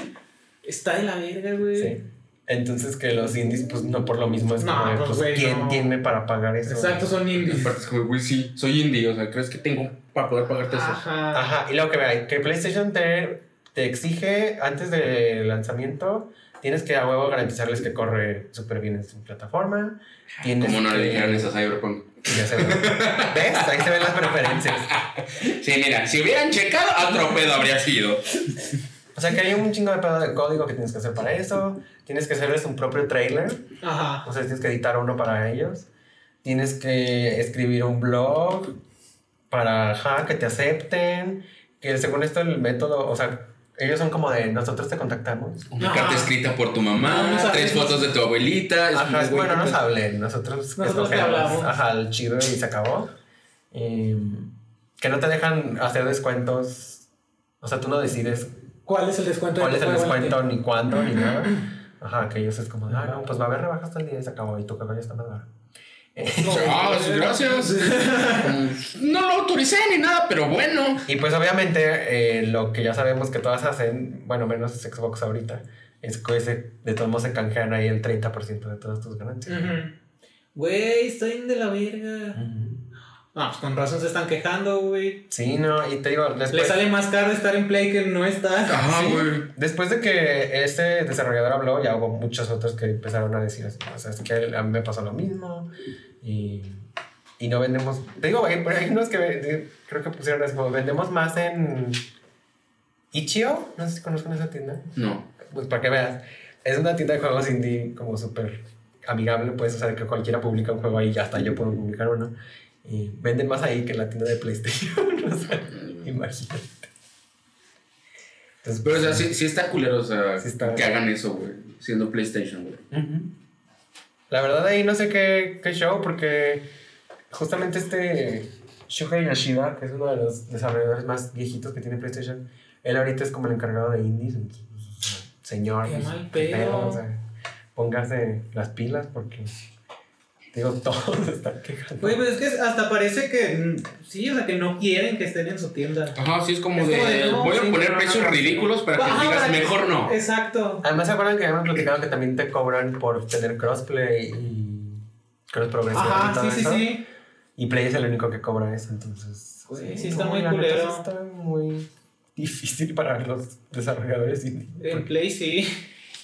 Está de la verga, güey. Sí. Entonces que los indies, pues no por lo mismo es No, como, pues, pues, güey, ¿quién no. tiene para pagar eso? Exacto, son indies. aparte es como, güey, sí, soy indie. O sea, ¿crees que tengo para poder pagarte eso? Ajá. Ajá, y luego que vea, que PlayStation te, te exige antes del lanzamiento, tienes que a huevo garantizarles que corre súper bien en su plataforma. Como no le dijeron eso a Cyberpunk. Ya se ve. ¿Ves? Ahí se ven las preferencias. Sí, mira, si hubieran checado, otro pedo habría sido. O sea que hay un chingo de pedo de código que tienes que hacer para eso. Tienes que hacerles un propio trailer. Ajá. O sea, tienes que editar uno para ellos. Tienes que escribir un blog para ajá, que te acepten. Que según esto el método, o sea, ellos son como de nosotros te contactamos. Una Ajá. carta escrita por tu No, mamá, no tres sabemos. fotos de tu abuelita. es Ajá, bueno, no nos hablen. Nosotros, Nosotros te escogemos, hablamos. Ajá, el chido y se acabó. Eh, que no te dejan hacer descuentos. O sea, tú no decides ¿Cuál es el descuento cuál de es el descuento, ni cuándo, ni nada. Ajá, que ellos es como, de, ah, no, pues va a haber rebajas todo el día y se acabó. Y tu ya está más barato. Ah, sí, gracias. No lo autoricé ni nada, pero bueno. Y pues obviamente eh, lo que ya sabemos que todas hacen, bueno, menos Xbox ahorita, es que ese, de todos modos se canjean ahí el 30% de todas tus ganancias. Güey, bien de la verga. Ah, pues con razón se están quejando, güey. Sí, no, y te digo, Le después, sale más caro estar en Play que no estar. Ajá, Sí. güey. después de que este desarrollador habló, ya hubo muchos otros que empezaron a decir así. O sea, es que a mí me pasó lo mismo y, y no vendemos. Te digo, hay, hay unos que ve- creo que pusieron así como vendemos más en Ichio. No sé si conozcan esa tienda. No. Pues para que veas, es una tienda de juegos indie como súper amigable, puedes saber que cualquiera publica un juego ahí y hasta yo puedo publicar uno. Y venden más ahí que en la tienda de PlayStation. o sea, imagínate. Entonces, Pero, o sea, sí, sí está culero, o sea, Sí está. que hagan eso, güey. Siendo PlayStation, güey. Ujú. La verdad ahí no sé qué, qué show porque justamente este Shuhei Yoshida, que es uno de los desarrolladores más viejitos que tiene PlayStation, él ahorita es como el encargado de indies. pues, Señor, Qué pues, mal pedo. o sea, póngase las pilas porque digo, todos están quejando. Güey, pues es que hasta parece que mm, sí, o sea, que no quieren que estén en su tienda. Ajá, sí, es como Es de. de, no, voy a sí, poner no, precios no, ridículos para que Ajá, digas para que- mejor no. Exacto. Además, ¿se acuerdan que habíamos platicado que también te cobran por tener crossplay y cross progresión y Ajá, todo sí, sí, eso? sí. Y Play es el único que cobra eso, entonces. Güey, sí está muy culero. sí está muy difícil para los desarrolladores. En Play sí.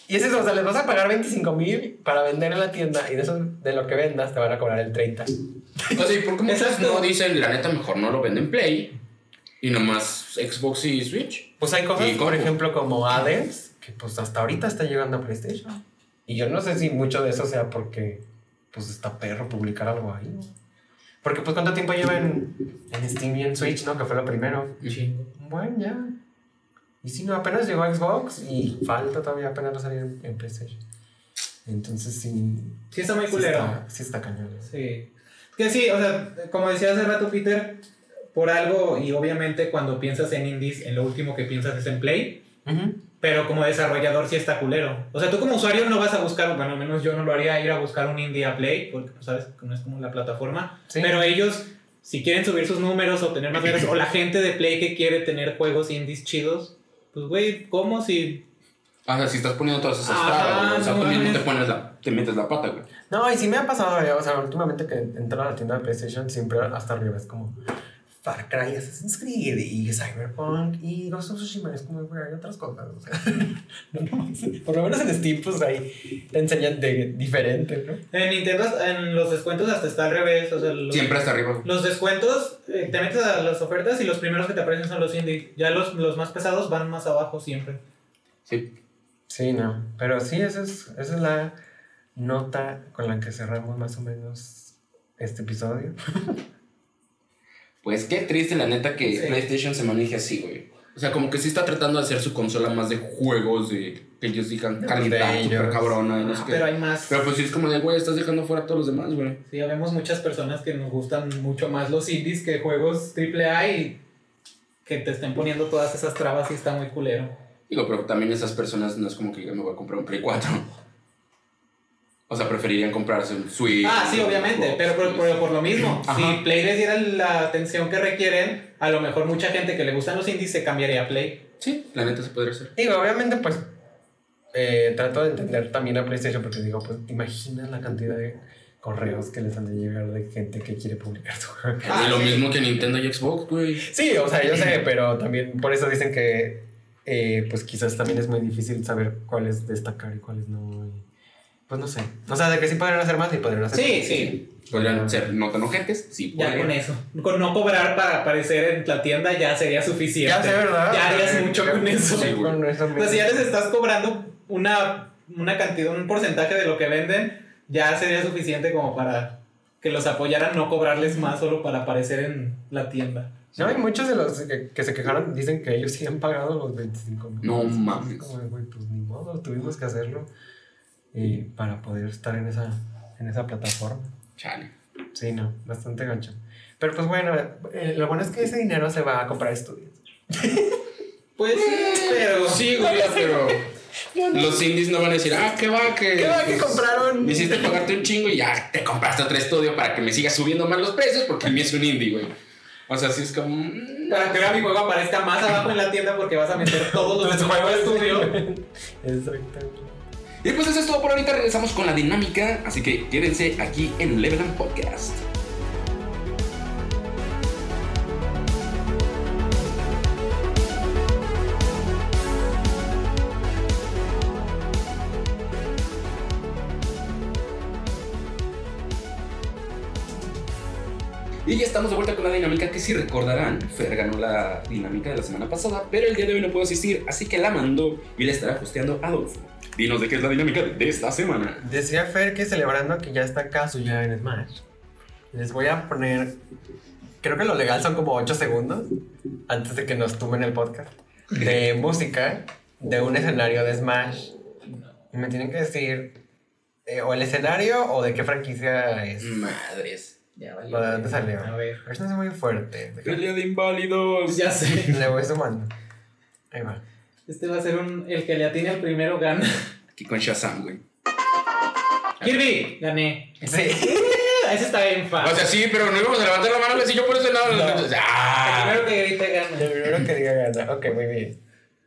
Y es eso, o sea, les vas a pagar 25 mil para vender en la tienda y de eso, de lo que vendas, te van a cobrar el 30. O sea, ¿y por qué muchos Exacto. no dicen, la neta, mejor no lo venden Play? Y nomás Xbox y Switch. Pues hay cosas, ¿Y por ejemplo, como Hades, que pues hasta ahorita está llegando a PlayStation. Y yo no sé si mucho de eso sea porque pues está perro publicar algo ahí. ¿no? Porque pues cuánto tiempo lleva en, en Steam y en Switch, ¿no? Que fue lo primero. Chingo. Bueno, ya. Y si no, apenas llegó a Xbox y falta todavía apenas salir en, en PlayStation. Entonces sí. Sí está muy sí culero. está, sí está cañón. Sí. Que sí, o sea, como decía hace rato Peter, por algo, y obviamente cuando piensas en indies, en lo último que piensas es en Play, pero como desarrollador sí está culero. O sea, tú como usuario no vas a buscar, bueno, al menos yo no lo haría, ir a buscar un indie a Play, porque pues, sabes que no es como la plataforma, Sí. pero ellos, si quieren subir sus números o tener más ventas, o la gente de Play que quiere tener juegos indies chidos, pues güey, ¿cómo si O sea, si estás poniendo todas esas trabas, o sea, no tú mismo te pones la, te metes la pata, güey. No, y sí me ha pasado, o sea, últimamente que entro a la tienda de PlayStation, siempre hasta arriba es como Far Cry, Assassin's Creed y Cyberpunk y Ghost of Tsushima. Es como, güey, hay otras cosas, o sea, no, no, por lo menos en Steam, pues ahí te enseñan de diferente, ¿no? en Nintendo en los descuentos hasta está al revés? O sea, los, Siempre hasta arriba. los descuentos, eh, te metes a las ofertas y los primeros que te aparecen son los indie. Ya los, los más pesados van más abajo siempre. Sí. Sí, no, pero sí, esa es, esa es la nota con la que cerramos más o menos este episodio. Pues qué triste, la neta, que Sí. PlayStation se maneje así, güey. O sea, como que sí está tratando de hacer su consola más de juegos, de que ellos digan calidad super cabrona y no sé qué. Pero hay más. Pero pues sí es como de, güey, estás dejando fuera a todos los demás, güey. Sí, ya vemos muchas personas que nos gustan mucho más los indies que juegos AAA y que te estén poniendo todas esas trabas y está muy culero. Digo, pero también esas personas no es como que yo me voy a comprar un Play 4. O sea, preferirían comprarse un Switch. Ah, sí, obviamente, Xbox, pero por, por- por lo mismo, Ajá. si Play les diera la atención que requieren, a lo mejor mucha gente que le gustan los indies se cambiaría a Play. Sí, la neta se podría hacer. Digo, obviamente, pues eh, trato de entender también a PlayStation porque digo, pues imaginas la cantidad de correos que les han de llegar de gente que quiere publicar su juego. Ah, y lo mismo que Nintendo y Xbox, güey. Sí, o sea, yo sé, pero también por eso dicen que eh, pues quizás también es muy difícil saber cuáles destacar y cuáles no. y, pues no sé. O sea, de que sí podrían hacer más y podrían hacer Sí, más. sí, Podrían ser no tan ojetes, sí, ya podrían. con eso. Con no cobrar para aparecer en la tienda ya sería suficiente. Ya sé, ¿verdad? Ya harías mucho con eso. Sí. Con eso Pues si ya les estás cobrando una, una cantidad, un porcentaje de lo que venden, ya sería suficiente como para que los apoyaran, no cobrarles más solo para aparecer en la tienda. No, hay muchos de los que, que se quejaron dicen que ellos sí han pagado los 25 mil. No mames. Como, güey, pues ni modo, tuvimos que hacerlo y para poder estar en esa, en esa plataforma. Chale. Sí, no, bastante gancho. Pero pues bueno, eh, lo bueno es que ese dinero se va a comprar estudios. Pues sí, pero... Sí, güey, pero. Los indies no van a decir, ah, qué va, que. ¿Qué va que pues, compraron? Me hiciste pagarte un chingo y ya te compraste otro estudio para que me sigas subiendo más los precios porque el mío es un indie, güey. O sea, sí es como. mm, Para que vea mi juego aparezca más abajo en la tienda porque vas a meter todos los de tu juego de estudio. Exactamente. Y pues eso es todo por ahorita. Regresamos con la dinámica. Así que quédense aquí en Level Up Podcast. Y ya estamos de vuelta con la dinámica que si recordarán, Fer ganó la dinámica de la semana pasada, pero el día de hoy no pudo asistir, así que la mandó y la estará hosteando Adolfo. Dinos de qué es la dinámica de esta semana. Decía Fer que celebrando que ya está Kazuya en Smash, les voy a poner. Creo que lo legal son como 8 segundos antes de que nos tumben el podcast. De música de un escenario de Smash. Y me tienen que decir eh, o el escenario o de qué franquicia es. Madres. Ya ¿O ¿De dónde salió? A ver. No es muy fuerte. Pelea de inválidos. Ya sé. Le voy sumando. Ahí va. Este va a ser un, el que le atine al primero gana. Aquí con Shazam, güey. Kirby, gané. Sí. Ese está bien O fácil. sea, sí, pero no íbamos a levantar la mano así yo por ese lado. No. El ¡Ah! primero que grite gana. El primero que diga gana. Ok, muy bien.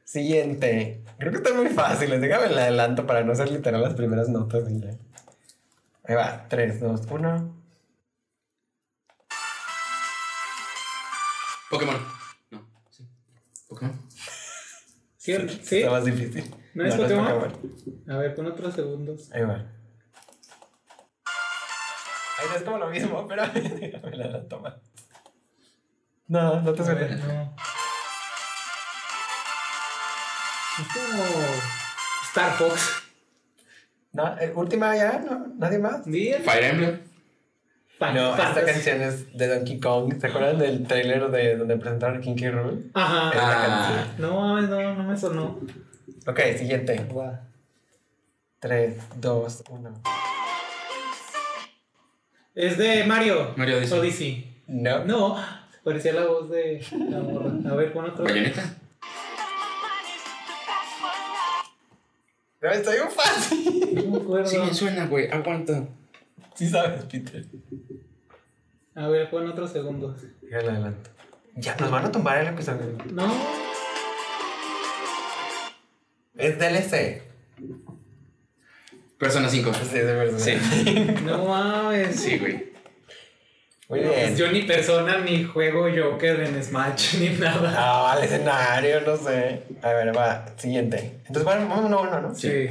Siguiente. Creo que están muy fáciles. Déjame el adelanto para no ser literal las primeras notas. y ya. Ahí va. 3, 2, 1. Pokémon. No, sí. Pokémon. ¿Sí? ¿Sí? Está más difícil. ¿No es Pokémon? A ver, con otros segundos. Ahí va. Ahí no es como lo mismo, pero adelanto más. No, no te suena. no. Es como Star Fox. No, eh, última ya, no, nadie más. Fire Emblem. Fan- No, esta canción es de Donkey Kong. ¿Se acuerdan del trailer de donde presentaron a King K. Rool? Ajá. Ah. No no, no me sonó. Ok, siguiente. Guau. 3, 2, 1. Es de Mario. Mario Odyssey. Odyssey. No. No, parecía la voz de la morra. A ver, pon otro. ¿Bayonetta? No, está bien fácil. No me acuerdo. Sí, me suena, güey. Aguanta. Sí sabes, Peter. A ver, pon otro segundo. Dígale adelante. Ya, nos van a tumbar el episodio. No. Es DLC. Persona 5. Sí, de verdad. Sí. No mames. Sí, güey. Muy No, bien. pues yo ni persona ni juego Joker en Smash ni nada. Ah, al escenario, no sé. A ver, va. Siguiente. Entonces, bueno, vamos uno a uno, ¿no? Sí.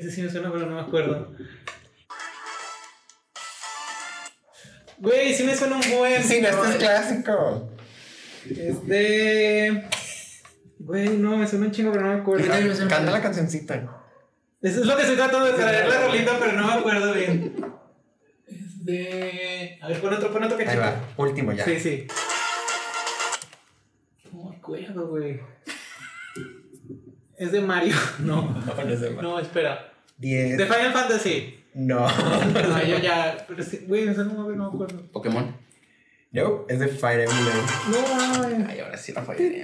Ese sí me suena, pero no me acuerdo. Güey, sí me suena un buen. Sí, no, este es clásico. Es de. Güey, no, me suena un chingo, pero no me acuerdo. Canta la cancioncita. Eso es lo que estoy tratando de traer la rolita, pero no me acuerdo bien. Es de. A ver, pon otro, pon otro que Ahí va. Último ya. Sí, sí. No me acuerdo, güey. Es de Mario. No. No, no es de más. No, espera. 10. De Final Fantasy. No. No, yo ya. Pero sí, güey, eso no, me- no me acuerdo. Pokémon. No, es de Fire Emblem. No, mames. Ay, ahora sí la fallé.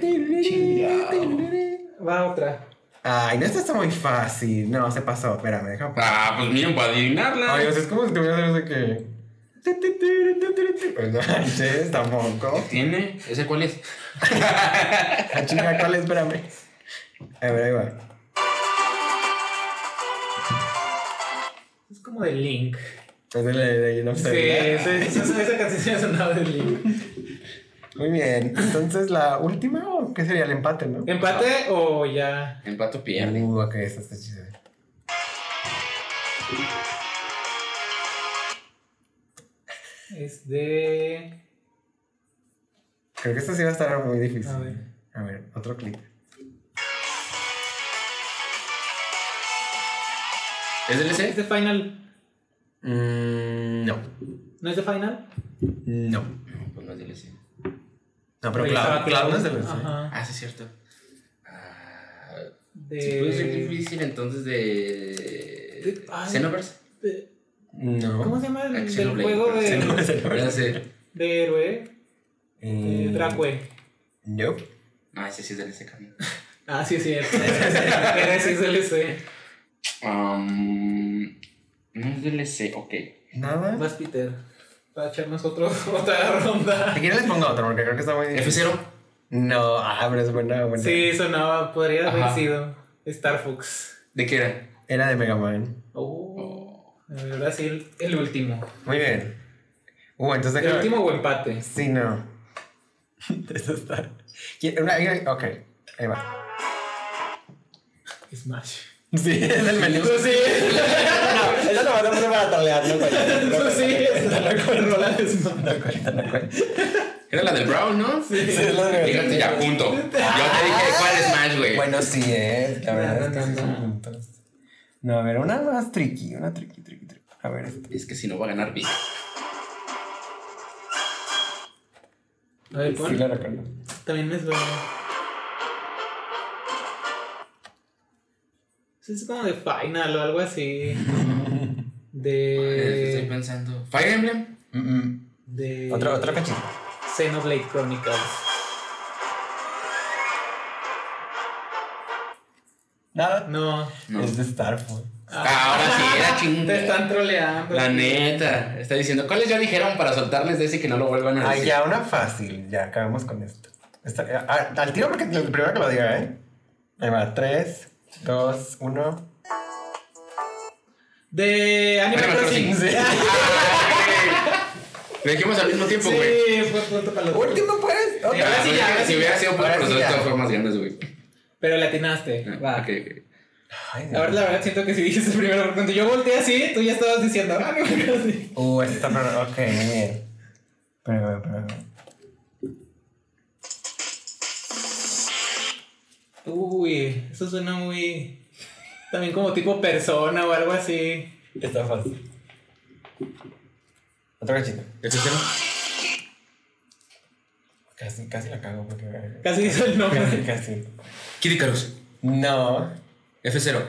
Va otra. Ay, no, esta está muy fácil. No, se pasó. Espérame, déjame. Ah, pues miren, para adivinarla. Ay, o sea, es como si tuvieras de que. Pues no manches, tampoco. ¿Tiene? ¿Ese cuál es? La chica, ¿cuál es? Espérame. A ver, ahí va. Es como de Link. Es de of Sí, esa, esa canción sonaba de Link. Muy bien. Entonces, ¿la última o qué sería el empate, no? ¿Empate o ya? Empato pierde. Uh, ok, esta está chida. Es de. Creo que esta sí va a estar muy difícil. A ver. A ver, otro clip. ¿Es ¿Es DLC? de Final? Mm, no. ¿No es de Final? No. No, pues no es DLC. No, pero Cloud, Cloud no es de los. Ajá. Ah, sí, es cierto. Ah, De. puede ser difícil entonces de. De- ay. Xenoverse. de- No. ¿Cómo se llama el, Ah, del juego de, sé. de héroe? Mm, Dracue. Nope. Ah, ese sí es DLC también. Ah, sí, sí. Era sí, se le sé. Um, no es DLC, ok. Nada. Vas, Peter. Para echarnos otro, otra ronda. Si quieren les pongo otro porque creo que está muy difícil. F0. No, ah, pero es buena, buena. Sí, sonaba. Podría haber Ajá. sido Star Fox. ¿De qué era? Era de Mega Man. Oh. Ahora sí, el, el último. Muy bien. Uh, entonces ¿El último o empate? Sí, no. Eso está. ¿Quiere- una- una- ok, ahí va. Smash. Sí, es el menú. Pues sí. No, eso lo vas a poner para trolear, no. No Pues sí. no no cuenta. Era la del Brown, ¿no? Sí, es la de- Fíjate, ya, punto. Yo te dije cuál es Smash, güey. Bueno, sí, eh. La verdad es que No, sí no, son no. puntos. No, a ver, una más tricky, una tricky, tricky, tricky. A ver. Es que si no va a ganar. A ver, Sí, la recuerdo. También me suena. Sí, Es como de Final o algo así. Estoy De. pensando. ¿Fire Emblem? Mm, mm. De. Otro, otro cachito. Xenoblade Chronicles. Nada. No. No. Es de Star Fox. Ah, ahora sí, era chingada. Te están troleando. La neta. Está diciendo, ¿cuáles ya dijeron para soltarles de ese y que no lo vuelvan a Ah, decir? ya, una fácil. Ya, acabamos con esto. Esta- ah, al tiro porque el primero que lo diga, ¿eh? Ahí va, 3, 2, 1. De Animal Animal Crossing. Sí. Lo dijimos al mismo tiempo, güey. Sí, fue punto para los dos. Último, pues. Otra. ahora sí, ya, ahora si sí. hubiera sido por los dos, formas ganas, güey. Pero le atinaste. Va. Ok, ok. Ay. Ahora la verdad siento que si dijiste primero, porque cuando yo volteé así, tú ya estabas diciendo, ah. Uh, esta pero Ok, muy bien. Pero, pero. Uy, eso suena muy. También como tipo persona o algo así. Está fácil. Otro gachito. F0. Casi, casi la cago porque. Casi hizo el nombre. Casi, casi. Kid Icarus. No. F0.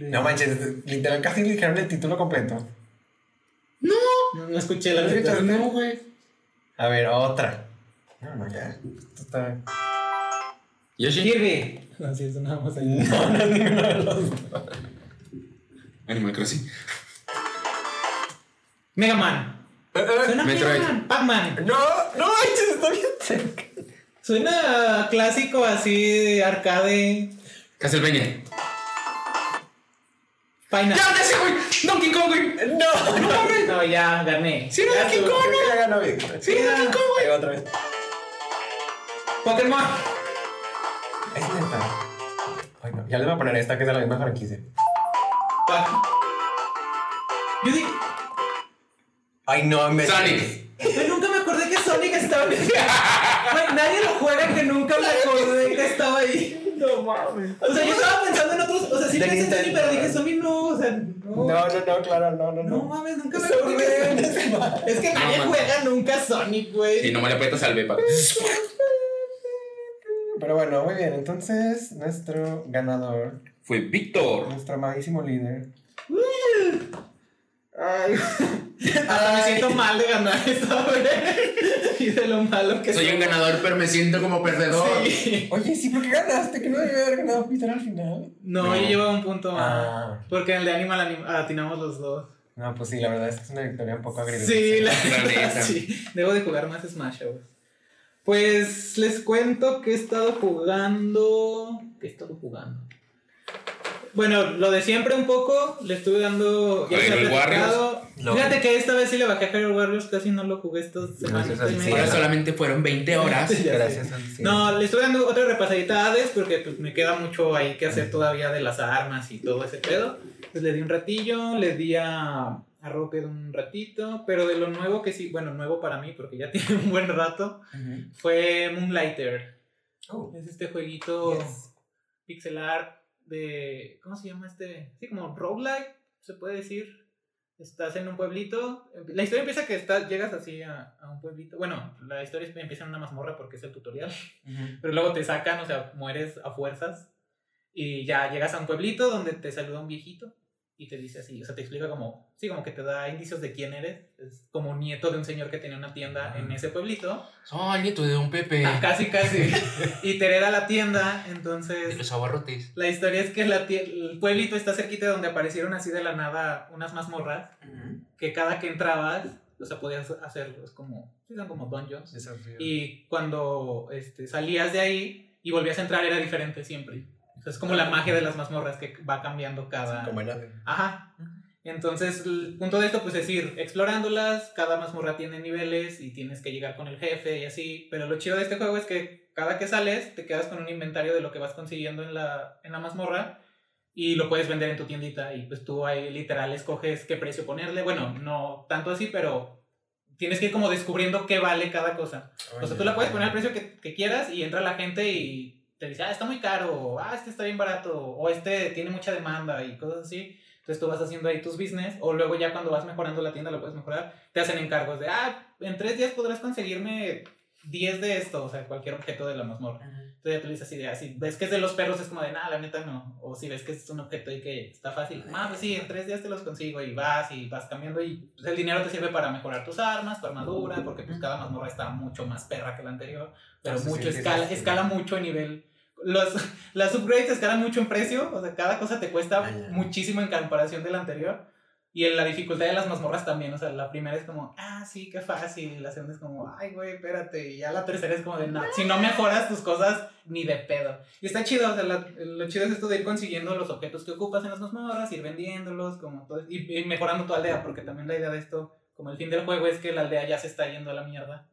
No manches, literal casi dijeron el título completo. No, no escuché la ¿No neta. escuchaste? No, güey. A ver, otra. No, no, ya. Esto está. Yoshi. Kirby. No, sí, eso nada más ahí. No, no, ninguno de los dos. Animal Crossing. Mega Man. Eh, eh, Suena Metroid. Mega Man. Pac-Man. No, no manches, está bien cerca. Suena clásico así de arcade. Castlevania. Final. ¡Ya, ese, güey! ¡Donkey Kong, güey! No, no mames. No, ya gané. Sí, Ya Donkey. Kong. Que ya ganó bien. Sí, Donkey Kong, güey. Otra vez. Pokémon. Es neta. Ay, no. Ya les voy a poner esta que es de la misma franquicia. Pa- Yo dije, Ay, no, me. Sonic. Güey, nunca me acordé que Sonic estaba en Güey, nadie lo juega que nunca me acordé que estaba ahí. No mames. O sea, yo estaba pensando en otros. O sea, sí pensé en Sonic, pero dije Sonic no. O sea, no. No, no, no, claro, no, no, No no. mames, nunca me acordé. es que nadie juega nunca Sonic, güey. Sí, nomás le aprietas al B, pa. Pero bueno, muy bien. Entonces, nuestro ganador, Fue Víctor. nuestro amadísimo líder. Ay. Hasta me siento mal de ganar esta vez. Y de lo malo que Soy un ganador, pero me siento como perdedor. Sí. Oye, sí, ¿por qué ganaste? Que no debía haber ganado Peter al final. No, No. yo llevo un punto más. Ah. Porque en el de Animal anim- atinamos los dos. No, pues sí, la verdad es que es una victoria un poco agridulce. Sí, la, neta. sí. Debo de jugar más Smash Bros. Pues les cuento que he estado jugando. ¿Qué he estado jugando? Bueno, lo de siempre un poco, le estuve dando. Ya Hyrule. No. Fíjate que esta vez sí le bajé a Hyrule Warriors, casi no lo jugué estas semanas. Ahora solamente fueron 20 horas. Gracias al cielo. No, le estoy dando otra repasadita a Hades porque pues, me queda mucho ahí que hacer todavía de las armas y todo ese pedo. Pues le di un ratillo, le di a, a Rocket un ratito, pero de lo nuevo que sí, bueno, nuevo para mí porque ya tiene un buen rato, fue Moonlighter. Oh. Es este jueguito Yes. pixel art de, ¿cómo se llama este? Sí, como roguelike, se puede decir. Estás en un pueblito. La historia empieza que estás, llegas así a, a un pueblito. Bueno, la historia empieza en una mazmorra porque es el tutorial. Ujú. Pero luego te sacan, o sea, mueres a fuerzas. Y ya llegas a un pueblito donde te saluda un viejito. Y te dice así, o sea, te explica como, sí, como que te da indicios de quién eres. Es como nieto de un señor que tenía una tienda en ese pueblito. Soy nieto de un Pepe. Ah, casi, casi. y te hereda la tienda, De entonces... los abarrotes. La historia es que la el pueblito está cerquita de donde aparecieron así de la nada unas mazmorras Ujú. que cada que entrabas, o sea, podías hacerlos como, son como dungeons. Desafío. Y cuando este, salías de ahí y volvías a entrar era diferente siempre. Sea, es como la magia de las mazmorras que va cambiando cada... Como en Hades. Ajá. Entonces, el punto de esto pues es ir explorándolas, cada mazmorra tiene niveles y tienes que llegar con el jefe y así, pero lo chido de este juego es que cada que sales te quedas con un inventario de lo que vas consiguiendo en la, en la mazmorra y lo puedes vender en tu tiendita y pues tú ahí literal escoges qué precio ponerle, bueno, no tanto así, pero tienes que ir como descubriendo qué vale cada cosa. O sea, tú la puedes poner al precio que, que quieras y entra la gente y te dice, ah, está muy caro, ah, este está bien barato, o este tiene mucha demanda y cosas así. Entonces tú vas haciendo ahí tus business, o luego ya cuando vas mejorando la tienda lo puedes mejorar, te hacen encargos de, ah, en tres días podrás conseguirme 10 de esto, o sea, cualquier objeto de la mazmorra. Entonces ya tú le dices así de, ah, si ves que es de los perros es como de, nada, la neta no. O si ves que es un objeto y que está fácil, ah, pues sí, en tres días te los consigo y vas y vas cambiando y pues, el dinero te sirve para mejorar tus armas, tu armadura, porque pues cada mazmorra está mucho más perra que la anterior, pero Ah, mucho sí, escala, escala mucho a nivel... Los, las upgrades escalan mucho en precio, o sea, cada cosa te cuesta Ah, ya. muchísimo en comparación de la anterior. Y en la dificultad de las mazmorras también, o sea, la primera es como, ah, sí, qué fácil. Y la segunda es como, ay, güey, espérate. Y ya la tercera es como de, no, si no mejoras tus cosas, ni de pedo. Y está chido, o sea, la- lo chido es esto de ir consiguiendo los objetos que ocupas en las mazmorras, ir vendiéndolos, como todo, y, y mejorando tu aldea, porque también la idea de esto, como el fin del juego, es que la aldea ya se está yendo a la mierda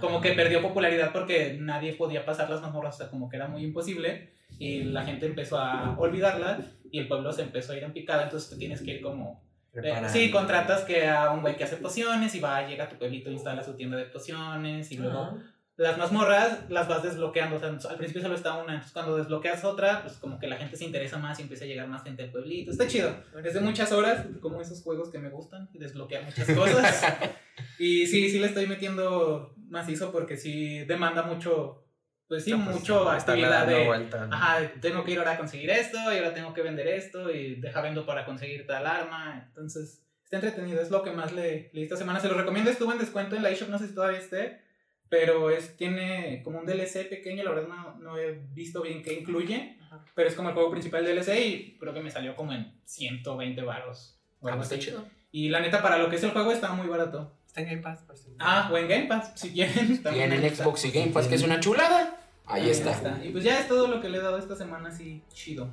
como que perdió popularidad porque nadie podía pasar las mazmorras, o sea, como que era muy imposible y la gente empezó a olvidarla y el pueblo se empezó a ir en picada, entonces te tienes que ir como... eh, sí, contratas que a un güey que hace pociones y va, llega a tu pueblito, instala su tienda de pociones y luego Ajá. las mazmorras las vas desbloqueando. O sea, al principio solo está una. Entonces, cuando desbloqueas otra, pues como que la gente se interesa más y empieza a llegar más gente al pueblito. Está chido. Es de muchas horas, como esos juegos que me gustan, desbloquear muchas cosas. y sí, sí le estoy metiendo macizo porque sí demanda mucho. Pues sí, No, pues, mucho actividad de. vuelta, ¿no? Ajá, tengo que ir ahora a conseguir esto y ahora tengo que vender esto y deja vendo para conseguir tal arma. Entonces, está entretenido, es lo que más le, le esta semana. Se lo recomiendo, estuvo en descuento en la eShop, no sé si todavía esté, pero es, tiene como un DLC pequeño, la verdad no, no he visto bien qué incluye, pero es como el juego principal del DLC y creo que me salió como en 120 baros. o Ah, algo pues está chido. Y la neta, para lo que es el juego, está muy barato. Está en Game Pass, por si- Ah, o en Game Pass, si quieren. Y también en el está. Xbox y Game Pass, que es una chulada. Ahí está. Y pues ya es todo lo que le he dado esta semana, así chido.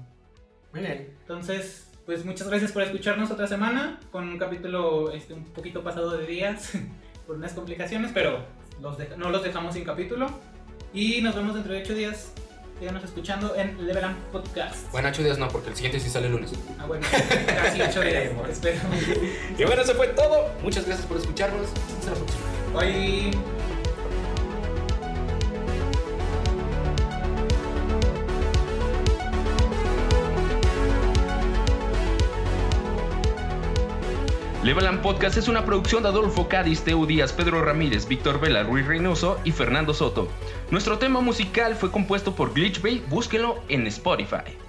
Muy bien. Entonces, pues muchas gracias por escucharnos otra semana con un capítulo este, un poquito pasado de días por unas complicaciones, pero los no los dejamos sin capítulo. Y nos vemos dentro de 8 días. Síganos escuchando en Level Up Podcast. Bueno, ocho días no, porque el siguiente sí sale el lunes. Ah, bueno, casi 8 días. Espero. Y bueno, eso fue todo. Muchas gracias por escucharnos. Hasta la próxima. Bye. Level Up Podcast es una producción de Adolfo Cádiz, Teo Díaz, Pedro Ramírez, Víctor Vela, Ruiz Reynoso y Fernando Soto. Nuestro tema musical fue compuesto por Glitch Bay, búsquenlo en Spotify.